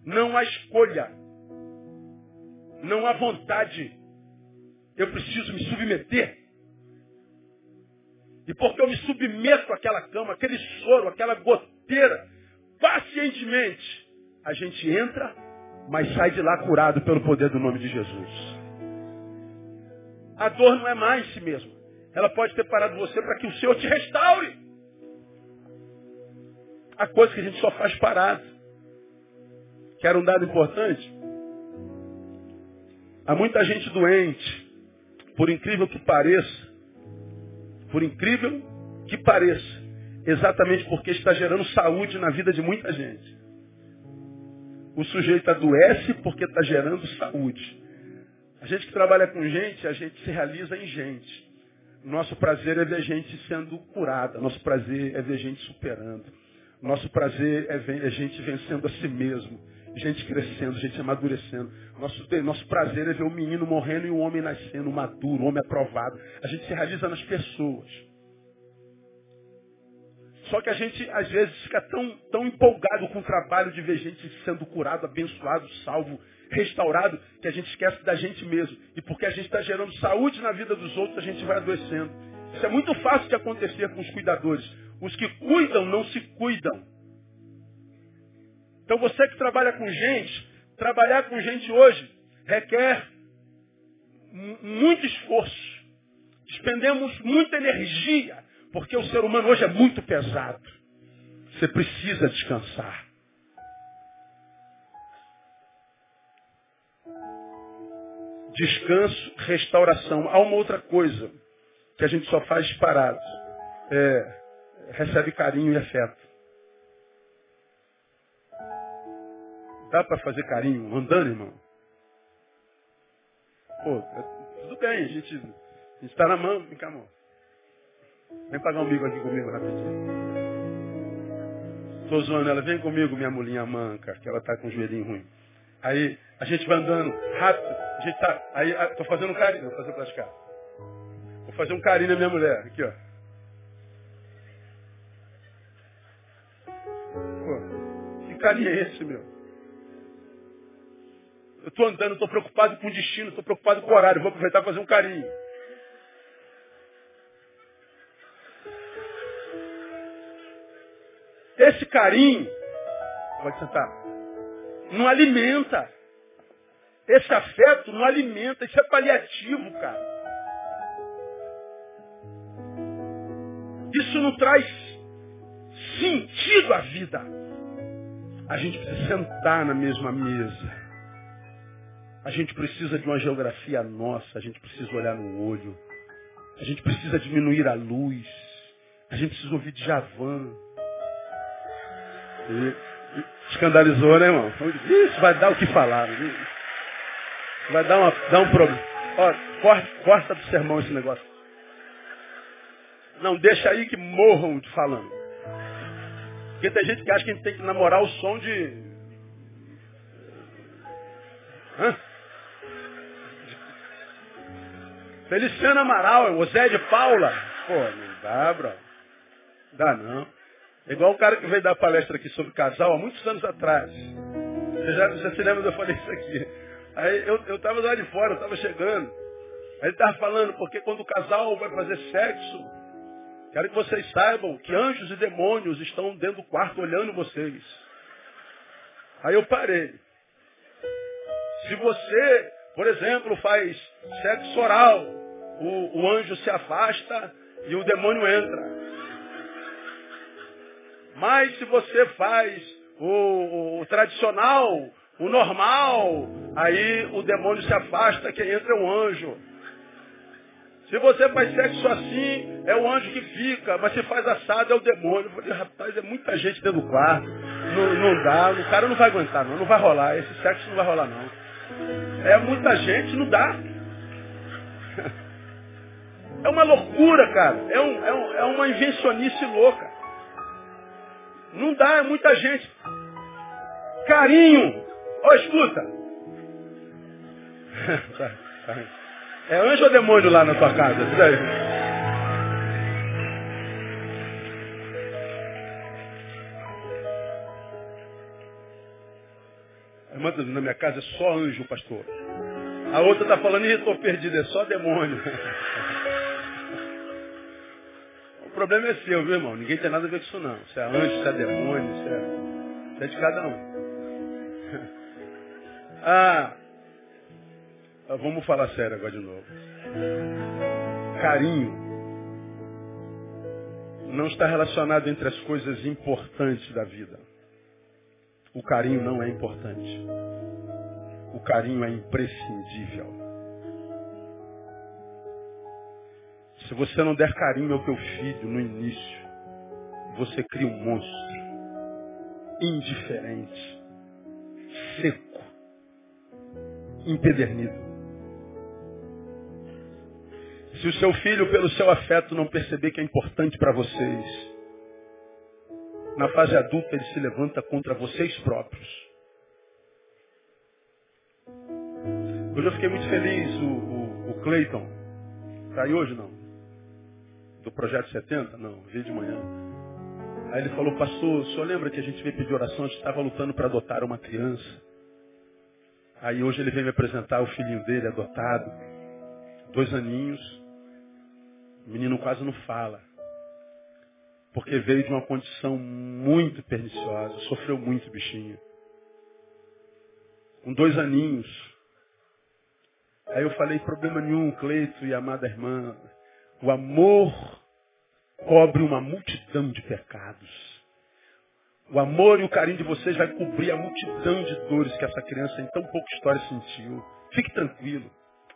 Não há escolha. Não há vontade. Eu preciso me submeter. E porque eu me submeto àquela cama, aquele soro, aquela goteira, pacientemente, a gente entra, mas sai de lá curado pelo poder do nome de Jesus. A dor não é mais si mesmo. Ela pode ter parado você para que o Senhor te restaure. Há coisa que a gente só faz parado. Quer um dado importante? Há muita gente doente, por incrível que pareça, por incrível que pareça, exatamente porque está gerando saúde na vida de muita gente. O sujeito adoece porque está gerando saúde. A gente que trabalha com gente, a gente se realiza em gente. Nosso prazer é ver gente sendo curada. Nosso prazer é ver gente superando. Nosso prazer é ver gente vencendo a si mesmo. Gente crescendo, gente amadurecendo. Nosso, nosso prazer é ver um menino morrendo e um homem nascendo maduro, um homem aprovado. A gente se realiza nas pessoas. Só que a gente, às vezes, fica tão, tão empolgado com o trabalho de ver gente sendo curado, abençoado, salvo, restaurado, que a gente esquece da gente mesmo. E porque a gente está gerando saúde na vida dos outros, a gente vai adoecendo. Isso é muito fácil de acontecer com os cuidadores. Os que cuidam não se cuidam. Então você que trabalha com gente, trabalhar com gente hoje requer muito esforço. Despendemos muita energia porque o ser humano hoje é muito pesado. Você precisa descansar. descanso, restauração. Há uma outra coisa que a gente só faz parado. É, recebe carinho e afeto. Dá para fazer carinho andando, irmão? Pô, é, tudo bem, a gente está na mão, vem cá, amor. Vem pagar um bico aqui comigo rapidinho. Tô zoando ela, vem comigo, minha mulinha manca, que ela tá com o joelhinho ruim. Aí a gente vai andando rápido, a gente tá. Aí ah, tô fazendo um carinho, vou fazer cá. Vou fazer um carinho na minha mulher, aqui ó. Pô, que carinho é esse, meu? Eu estou andando, estou preocupado com o destino, estou preocupado com o horário, vou aproveitar para fazer um carinho. Esse carinho, pode sentar, não alimenta. Esse afeto não alimenta, isso é paliativo, cara. Isso não traz sentido à vida. A gente precisa sentar na mesma mesa. A gente precisa de uma geografia nossa, a gente precisa olhar no olho. A gente precisa diminuir a luz. A gente precisa ouvir Djavan. Escandalizou, né, irmão? Isso vai dar o que falar. Né? Vai dar, uma, dar um problema. Ó, corta, corta do sermão esse negócio. Não, deixa aí que morram de falando. Porque tem gente que acha que a gente tem que namorar o som de. Hã? Feliciano Amaral, o Zé de Paula. Pô, não dá, bro. Dá não. É igual o cara que veio dar palestra aqui sobre casal há muitos anos atrás. Você já, já se lembra de eu falei isso aqui? Aí eu estava lá de fora, eu estava chegando. Aí ele estava falando, porque quando o casal vai fazer sexo, quero que vocês saibam que anjos e demônios estão dentro do quarto olhando vocês. Aí eu parei. Se você, por exemplo, faz sexo oral, o, o anjo se afasta e o demônio entra. Mas se você faz o, o, tradicional, o normal, aí o demônio se afasta, quem entra é um anjo. Se você faz sexo assim, é o anjo que fica, mas se faz assado é o demônio. Eu falei, rapaz, é muita gente dentro do quarto. Não, não dá, o cara não vai aguentar, não, não vai rolar. Esse sexo não vai rolar, não. É muita gente, não dá. É uma loucura, cara. É, um, é, um, é uma invencionice louca. Não dá, é muita gente. Carinho. Ó, oh, escuta. É anjo ou demônio lá na tua casa? A irmã na minha casa é só anjo, pastor. A outra está falando, e estou perdido, é só demônio. Problema é seu, viu, irmão? Ninguém tem nada a ver com isso, não. Se é anjo, se é demônio, se é, se é de cada um. Ah, vamos falar sério agora de novo. Carinho não está relacionado entre as coisas importantes da vida. O carinho não é importante. O carinho é imprescindível. Se você não der carinho ao teu filho no início, você cria um monstro indiferente, seco, empedernido. Se o seu filho, pelo seu afeto, não perceber que é importante para vocês, na fase adulta ele se levanta contra vocês próprios. Hoje eu fiquei muito feliz, o, o, o Cleiton. Está aí hoje não? Do Projeto 70? Não, veio de manhã. Aí ele falou, pastor, o senhor lembra que a gente veio pedir oração, a gente estava lutando para adotar uma criança. Aí hoje ele vem me apresentar o filhinho dele, adotado, dois aninhos. O menino quase não fala. Porque veio de uma condição muito perniciosa, sofreu muito bichinho. Com dois aninhos. Aí eu falei, problema nenhum, Cleito e amada irmã. O amor cobre uma multidão de pecados. O amor e o carinho de vocês vai cobrir a multidão de dores que essa criança em tão pouca história sentiu. Fique tranquilo.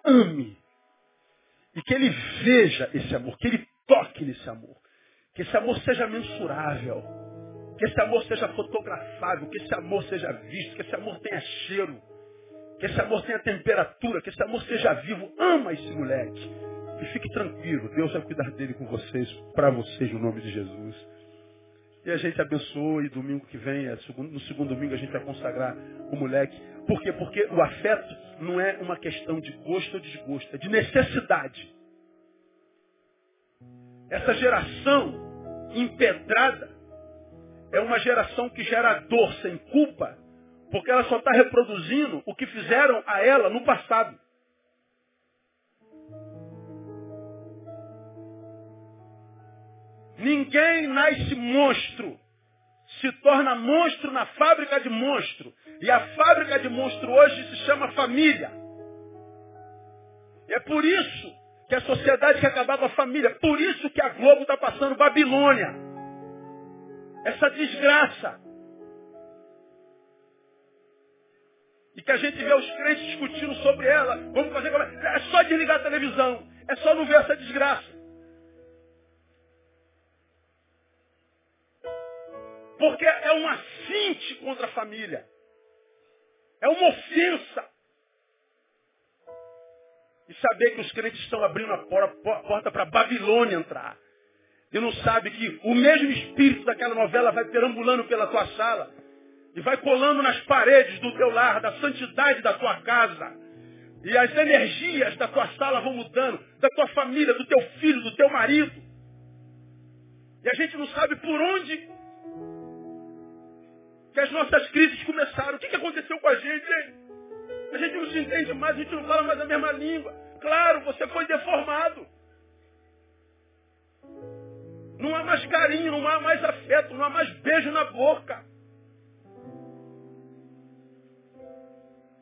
ame. E que ele veja esse amor, que ele toque nesse amor. Que esse amor seja mensurável. Que esse amor seja fotografável, que esse amor seja visto, que esse amor tenha cheiro, que esse amor tenha temperatura, que esse amor seja vivo. Ama esse moleque. E fique tranquilo, Deus vai cuidar dele com vocês, para vocês, no nome de Jesus. E a gente abençoa e domingo que vem, é no segundo domingo, a gente vai consagrar o moleque. Por quê? Porque o afeto não é uma questão de gosto ou desgosto, é de necessidade. Essa geração empedrada é uma geração que gera dor sem culpa, porque ela só está reproduzindo o que fizeram a ela no passado. Ninguém nasce monstro. Se torna monstro na fábrica de monstro. E a fábrica de monstro hoje se chama família. É por isso que a sociedade quer acabar com a família. Por isso que a Globo está passando Babilônia. Essa desgraça. E que a gente vê os crentes discutindo sobre ela. Vamos fazer como é? É só desligar a televisão. É só não ver essa desgraça. Porque é um assinte contra a família. É uma ofensa. E saber que os crentes estão abrindo a porta para Babilônia entrar. E não sabe que o mesmo espírito daquela novela vai perambulando pela tua sala. E vai colando nas paredes do teu lar, da santidade da tua casa. E as energias da tua sala vão mudando, da tua família, do teu filho, do teu marido. E a gente não sabe por onde que as nossas crises começaram. O que, que aconteceu com a gente, hein? A gente não se entende mais, a gente não fala mais a mesma língua. Claro, você foi deformado. Não há mais carinho, não há mais afeto, não há mais beijo na boca.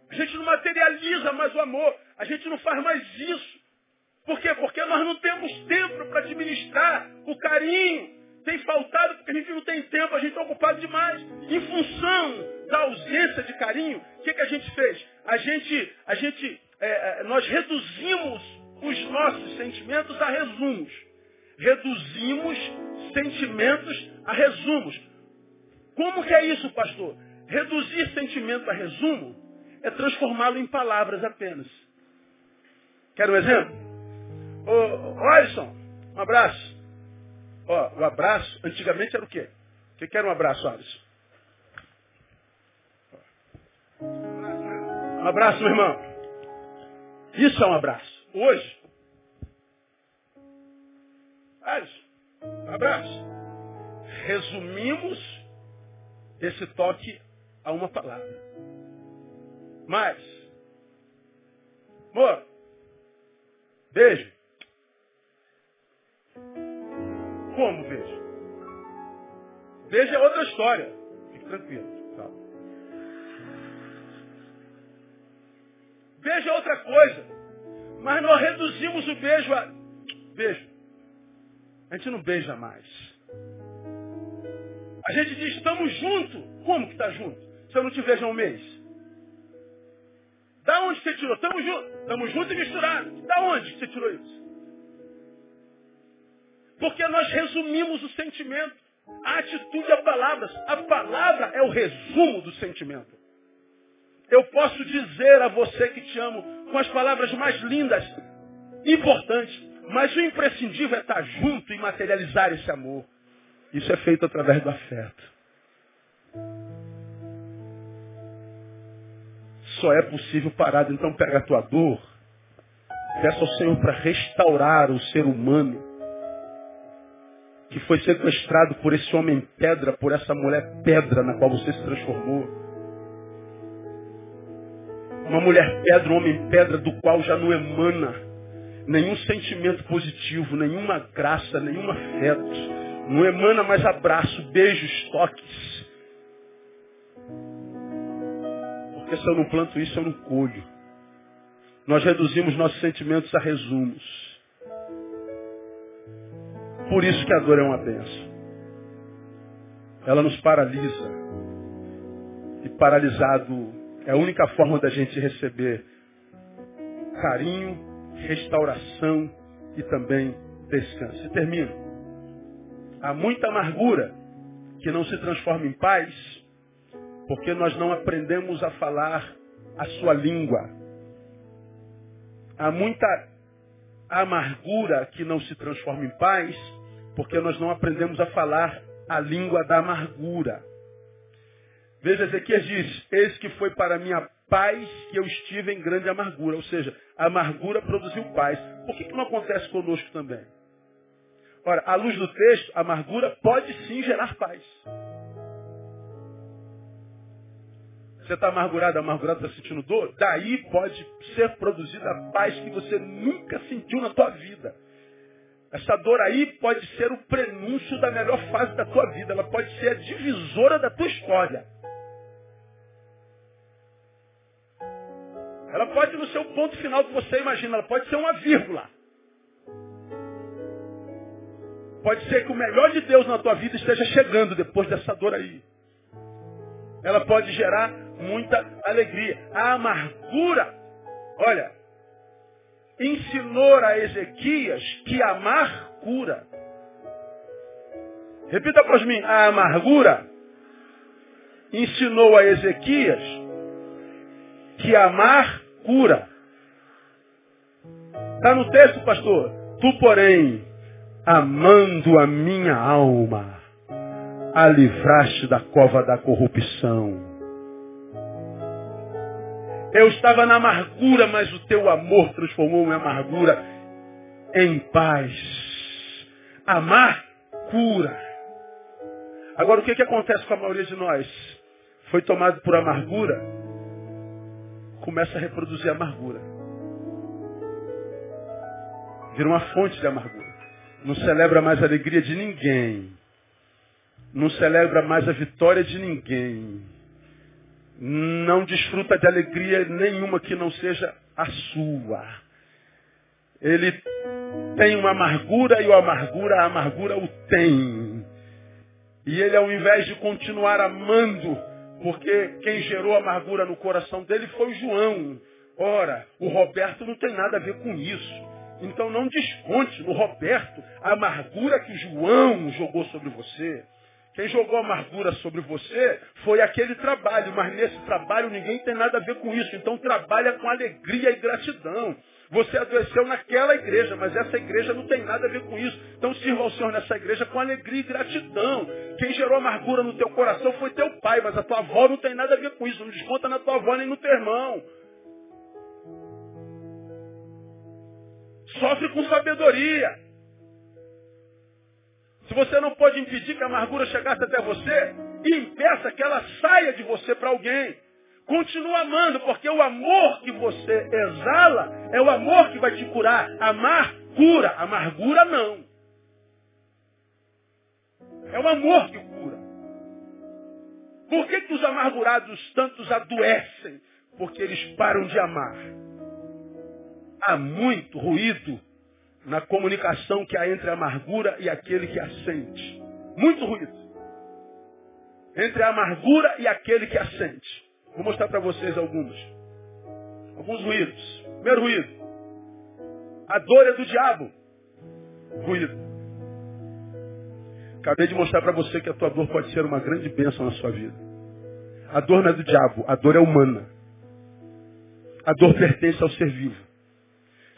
A gente não materializa mais o amor. A gente não faz mais isso. Por quê? Porque nós não temos tempo para administrar o carinho, tem faltado porque a gente não tem tempo, a gente está ocupado demais. Em função da ausência de carinho, o que, que a gente fez? A gente, a gente, é, é, nós reduzimos os nossos sentimentos a resumos. Reduzimos sentimentos a resumos. Como que é isso, pastor? Reduzir sentimento a resumo é transformá-lo em palavras apenas. Quer um exemplo? Ô, Alisson, um abraço. Ó, o abraço, antigamente era o quê? O que era um abraço, Alisson? Um abraço, meu irmão. Isso é um abraço. Hoje. Alisson, um abraço. Resumimos esse toque a uma palavra. Mas, amor, beijo. Como veja? Veja é outra história. Fique tranquilo. Tá. Beijo é outra coisa. Mas nós reduzimos o beijo a beijo. A gente não beija mais. A gente diz, estamos juntos. Como que está junto? Se eu não te vejo há um mês. Da onde você tirou? Estamos juntos. Estamos juntos e misturados. Da onde você tirou isso? Porque nós resumimos o sentimento. A atitude é palavras. A palavra é o resumo do sentimento. Eu posso dizer a você que te amo com as palavras mais lindas, importantes, mas o imprescindível é estar junto e materializar esse amor. Isso é feito através do afeto. Só é possível parado. Então pega a tua dor, peça ao Senhor para restaurar o ser humano que foi sequestrado por esse homem pedra, por essa mulher pedra na qual você se transformou. Uma mulher pedra, um homem pedra do qual já não emana nenhum sentimento positivo, nenhuma graça, nenhum afeto. Não emana mais abraço, beijos, toques. Porque se eu não planto isso, eu não colho. Nós reduzimos nossos sentimentos a resumos. Por isso que a dor é uma benção. Ela nos paralisa. E paralisado é a única forma da gente receber carinho, restauração e também descanso. E termino. Há muita amargura que não se transforma em paz porque nós não aprendemos a falar a sua língua. Há muita amargura que não se transforma em paz porque nós não aprendemos a falar a língua da amargura. Veja, Ezequias diz, eis que foi para minha paz que eu estive em grande amargura. Ou seja, a amargura produziu paz. Por que, que não acontece conosco também? Ora, à luz do texto, a amargura pode sim gerar paz. Você está amargurado, amargurado, está sentindo dor? Daí pode ser produzida a paz que você nunca sentiu na tua vida. Essa dor aí pode ser o prenúncio da melhor fase da tua vida. Ela pode ser a divisora da tua história. Ela pode não ser o ponto final que você imagina, ela pode ser uma vírgula. Pode ser que o melhor de Deus na tua vida esteja chegando depois dessa dor aí. Ela pode gerar muita alegria. A amargura, olha, ensinou a Ezequias que amar cura. Repita após mim, a amargura ensinou a Ezequias que amar cura. Está no texto, pastor. Tu, porém, amando a minha alma, a livraste da cova da corrupção. Eu estava na amargura, mas o teu amor transformou minha amargura em paz. Amar cura. Agora o que, que acontece com a maioria de nós? Foi tomado por amargura, começa a reproduzir amargura. Vira uma fonte de amargura. Não celebra mais a alegria de ninguém. Não celebra mais a vitória de ninguém. Não desfruta de alegria nenhuma que não seja a sua. Ele tem uma amargura e o amargura, a amargura o tem. E ele, ao invés de continuar amando, porque quem gerou amargura no coração dele foi o João. Ora, o Roberto não tem nada a ver com isso. Então não desconte no Roberto a amargura que João jogou sobre você. Quem jogou amargura sobre você foi aquele trabalho, mas nesse trabalho ninguém tem nada a ver com isso. Então trabalha com alegria e gratidão. Você adoeceu naquela igreja, mas essa igreja não tem nada a ver com isso. Então sirva ao Senhor nessa igreja com alegria e gratidão. Quem gerou amargura no teu coração foi teu pai, mas a tua avó não tem nada a ver com isso. Não desconta na tua avó nem no teu irmão. Sofre com sabedoria. Se você não pode impedir que a amargura chegasse até você, impeça que ela saia de você para alguém. Continua amando, porque o amor que você exala é o amor que vai te curar. Amar cura, amargura não. É o amor que cura. Por que, que os amargurados tantos adoecem? Porque eles param de amar. Há muito ruído na comunicação que há entre a amargura e aquele que a sente. Muito ruído. Entre a amargura e aquele que a sente. Vou mostrar para vocês alguns. Alguns ruídos. Primeiro ruído. A dor é do diabo. Ruído. Acabei de mostrar para você que a tua dor pode ser uma grande bênção na sua vida. A dor não é do diabo, a dor é humana. A dor pertence ao ser vivo.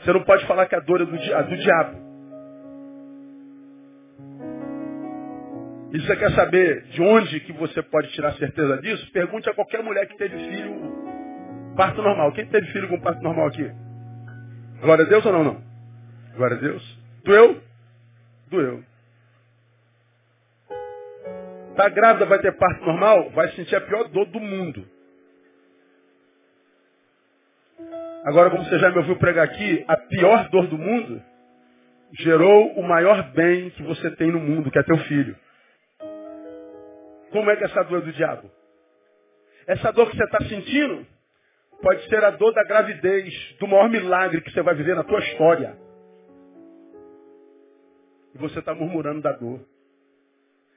Você não pode falar que a dor é do, do diabo. E você quer saber de onde que você pode tirar certeza disso? Pergunte a qualquer mulher que teve filho parto normal. Quem teve filho com parto normal aqui? Glória a Deus ou não, não? Glória a Deus. Doeu? Doeu. Tá grávida, vai ter parto normal? Vai sentir a pior dor do mundo. Agora, como você já me ouviu pregar aqui, a pior dor do mundo gerou o maior bem que você tem no mundo, que é teu filho. Como é que é essa dor do diabo? Essa dor que você está sentindo pode ser a dor da gravidez, do maior milagre que você vai viver na tua história. E você está murmurando da dor.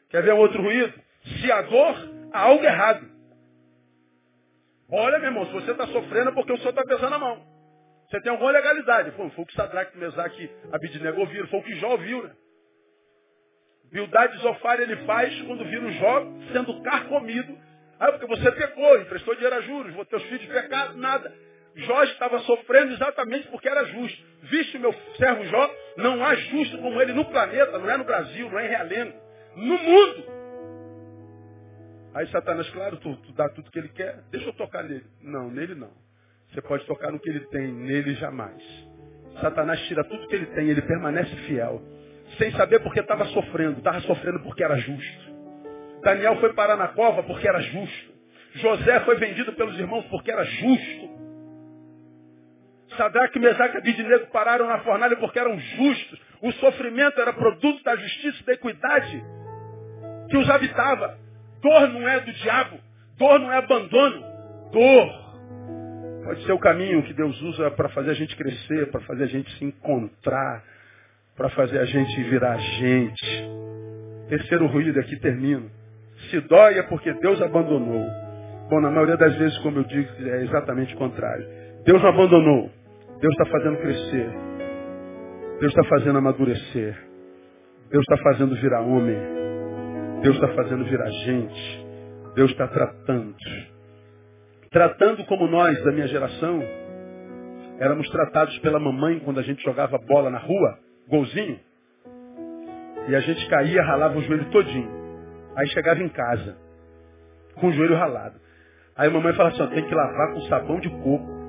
Quer ver um outro ruído? Se a dor, há algo errado. Olha, meu irmão, se você está sofrendo é porque o Senhor está pesando a mão. Você tem alguma legalidade. Pô, foi o que Sadraque, Mesaque, Abidnego viram. Foi o que Jó viu, né? Bildade Zofar ele faz quando vira o Jó sendo carcomido. Ah, porque você pecou, emprestou dinheiro a juros, teus filhos pecaram, nada. Jó estava sofrendo exatamente porque era justo. Viste meu servo Jó, não há justo como ele no planeta, não é no Brasil, não é em Realengo, no mundo. Aí Satanás, claro, tu, tu dá tudo que ele quer, deixa eu tocar nele. Não, nele não. Você pode tocar no que ele tem, nele jamais. Satanás tira tudo que ele tem, ele permanece fiel. Sem saber porque estava sofrendo, estava sofrendo porque era justo. Daniel foi parar na cova porque era justo. José foi vendido pelos irmãos porque era justo. Sadraque, Mesaque e Abidinego pararam na fornalha porque eram justos. O sofrimento era produto da justiça e da equidade que os habitava. Dor não é do diabo. Dor não é abandono. Dor pode ser o caminho que Deus usa para fazer a gente crescer, para fazer a gente se encontrar, para fazer a gente virar gente. Terceiro ruído aqui termino. Se dói é porque Deus abandonou. Bom, na maioria das vezes, como eu digo, é exatamente o contrário. Deus não abandonou. Deus está fazendo crescer. Deus está fazendo amadurecer. Deus está fazendo virar homem. Deus está fazendo virar gente. Deus está tratando. Tratando como nós, da minha geração, éramos tratados pela mamãe quando a gente jogava bola na rua, golzinho. E a gente caía, ralava o joelho todinho. Aí chegava em casa, com o joelho ralado. Aí a mamãe falava assim, tem que lavar com sabão de coco.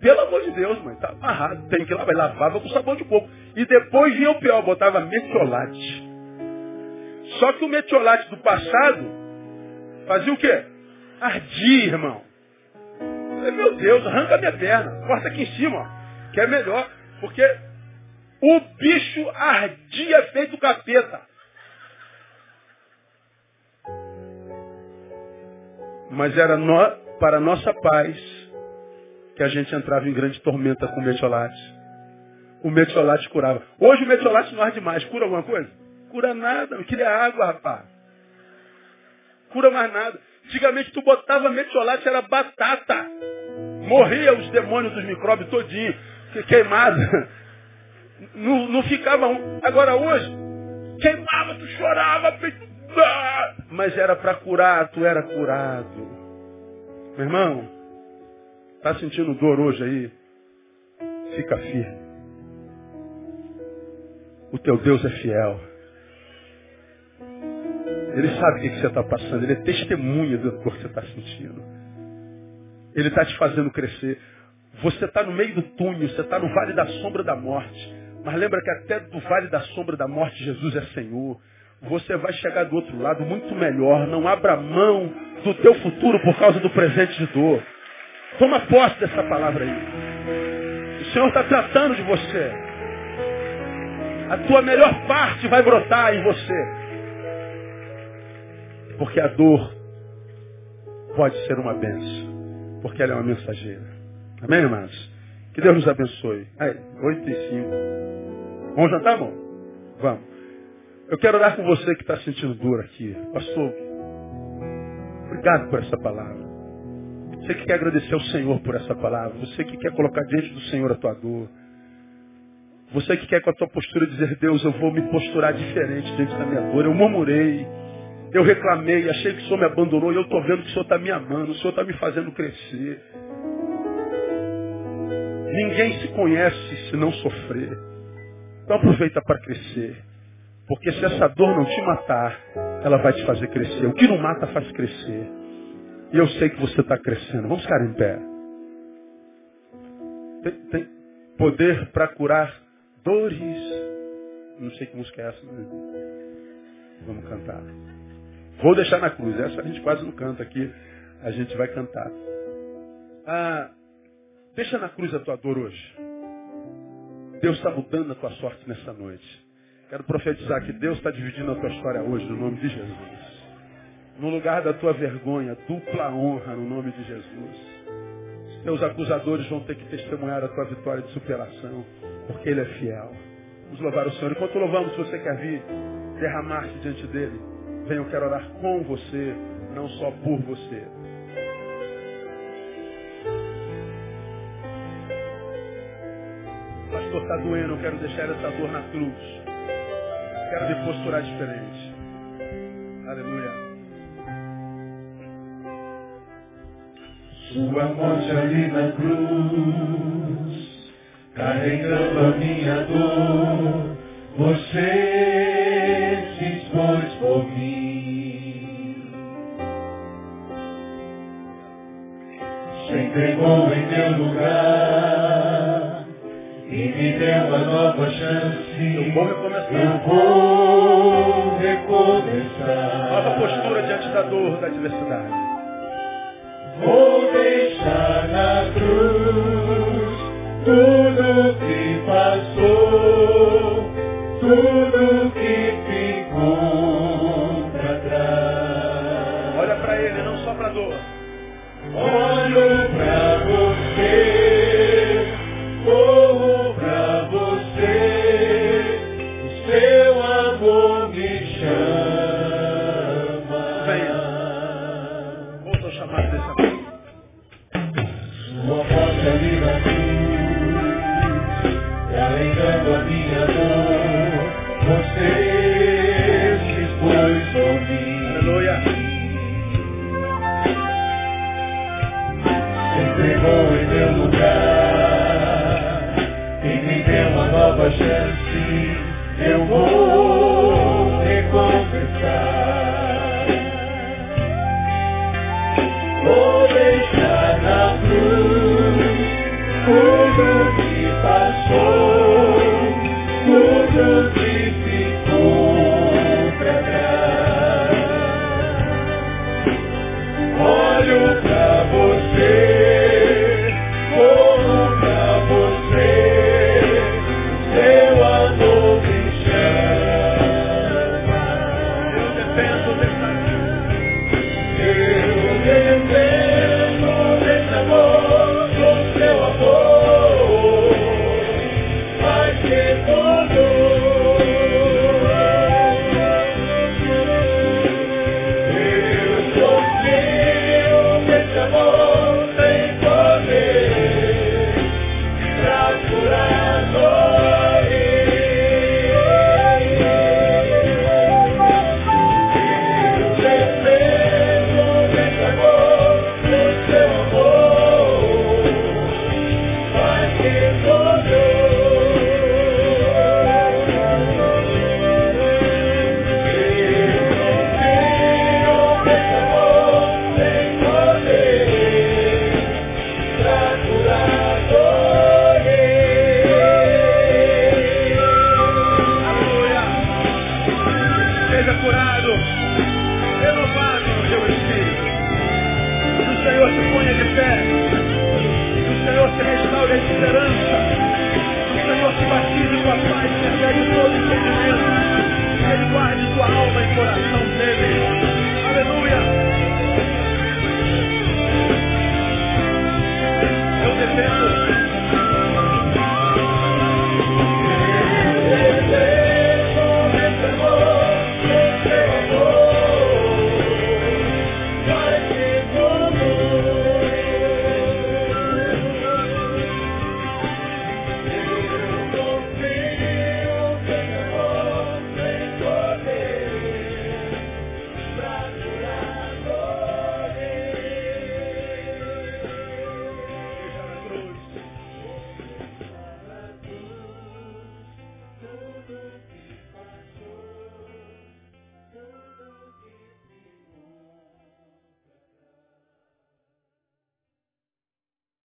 Pelo amor de Deus, mãe, tá amarrado. Tem que lavar. Lavava com sabão de coco. E depois vinha o pior, botava metiolate. Só que o metiolate do passado fazia o quê? Ardia, irmão. falei, meu Deus, arranca minha perna. Corta aqui em cima, ó, que é melhor. Porque o bicho ardia feito capeta. Mas era no, para nossa paz que a gente entrava em grande tormenta com o metiolate. O metiolate curava. Hoje o metiolate não arde mais. Cura alguma coisa? Cura nada. Não queria água, rapaz. Cura mais nada. Antigamente tu botava metiolate, era batata. Morria os demônios dos micróbios todinho. Queimado. Não, não ficava um. Agora hoje, queimava, tu chorava, mas era para curar, tu era curado. Meu irmão, Está sentindo dor hoje aí? Fica firme. O teu Deus é fiel. Ele sabe o que você está passando. Ele é testemunha da dor que você está sentindo. Ele está te fazendo crescer. Você está no meio do túnel, você está no vale da sombra da morte. Mas lembra que até do vale da sombra da morte Jesus é Senhor. Você vai chegar do outro lado muito melhor. Não abra mão do teu futuro por causa do presente de dor. Toma posse dessa palavra aí. O Senhor está tratando de você. A tua melhor parte vai brotar em você. Porque a dor pode ser uma benção. Porque ela é uma mensageira. Amém, irmãos? Que Deus nos abençoe. Aí, 8 e 5. Vamos jantar, irmão? Vamos. Eu quero orar com você que está sentindo dor aqui. Pastor, obrigado por essa palavra. Você que quer agradecer ao Senhor por essa palavra. Você que quer colocar diante do Senhor a tua dor. Você que quer com a tua postura dizer, Deus, eu vou me posturar diferente diante da minha dor. Eu murmurei, eu reclamei, achei que o Senhor me abandonou e eu estou vendo que o Senhor está me amando, o Senhor está me fazendo crescer. Ninguém se conhece se não sofrer. Então aproveita para crescer. Porque se essa dor não te matar, ela vai te fazer crescer. O que não mata faz crescer. E eu sei que você está crescendo. Vamos ficar em pé. Tem, tem poder para curar dores. Não sei que música é essa. Né? Vamos cantar. Vou deixar na cruz. Essa a gente quase não canta aqui. A gente vai cantar. Ah, deixa na cruz a tua dor hoje. Deus está mudando a tua sorte nessa noite. Quero profetizar que Deus está dividindo a tua história hoje, no nome de Jesus no lugar da tua vergonha, dupla honra no nome de Jesus. Teus acusadores vão ter que testemunhar a tua vitória de superação, porque Ele é fiel. Vamos louvar o Senhor. Enquanto louvamos, se você quer vir derramar-se diante dEle, venha, eu quero orar com você, não só por você. pastor, está doendo, eu quero deixar essa dor na cruz. Quero me posturar diferente. Aleluia. Sua morte ali na cruz, carregando a minha dor, você da dor, da adversidade. Vou deixar na cruz tudo que passou, tudo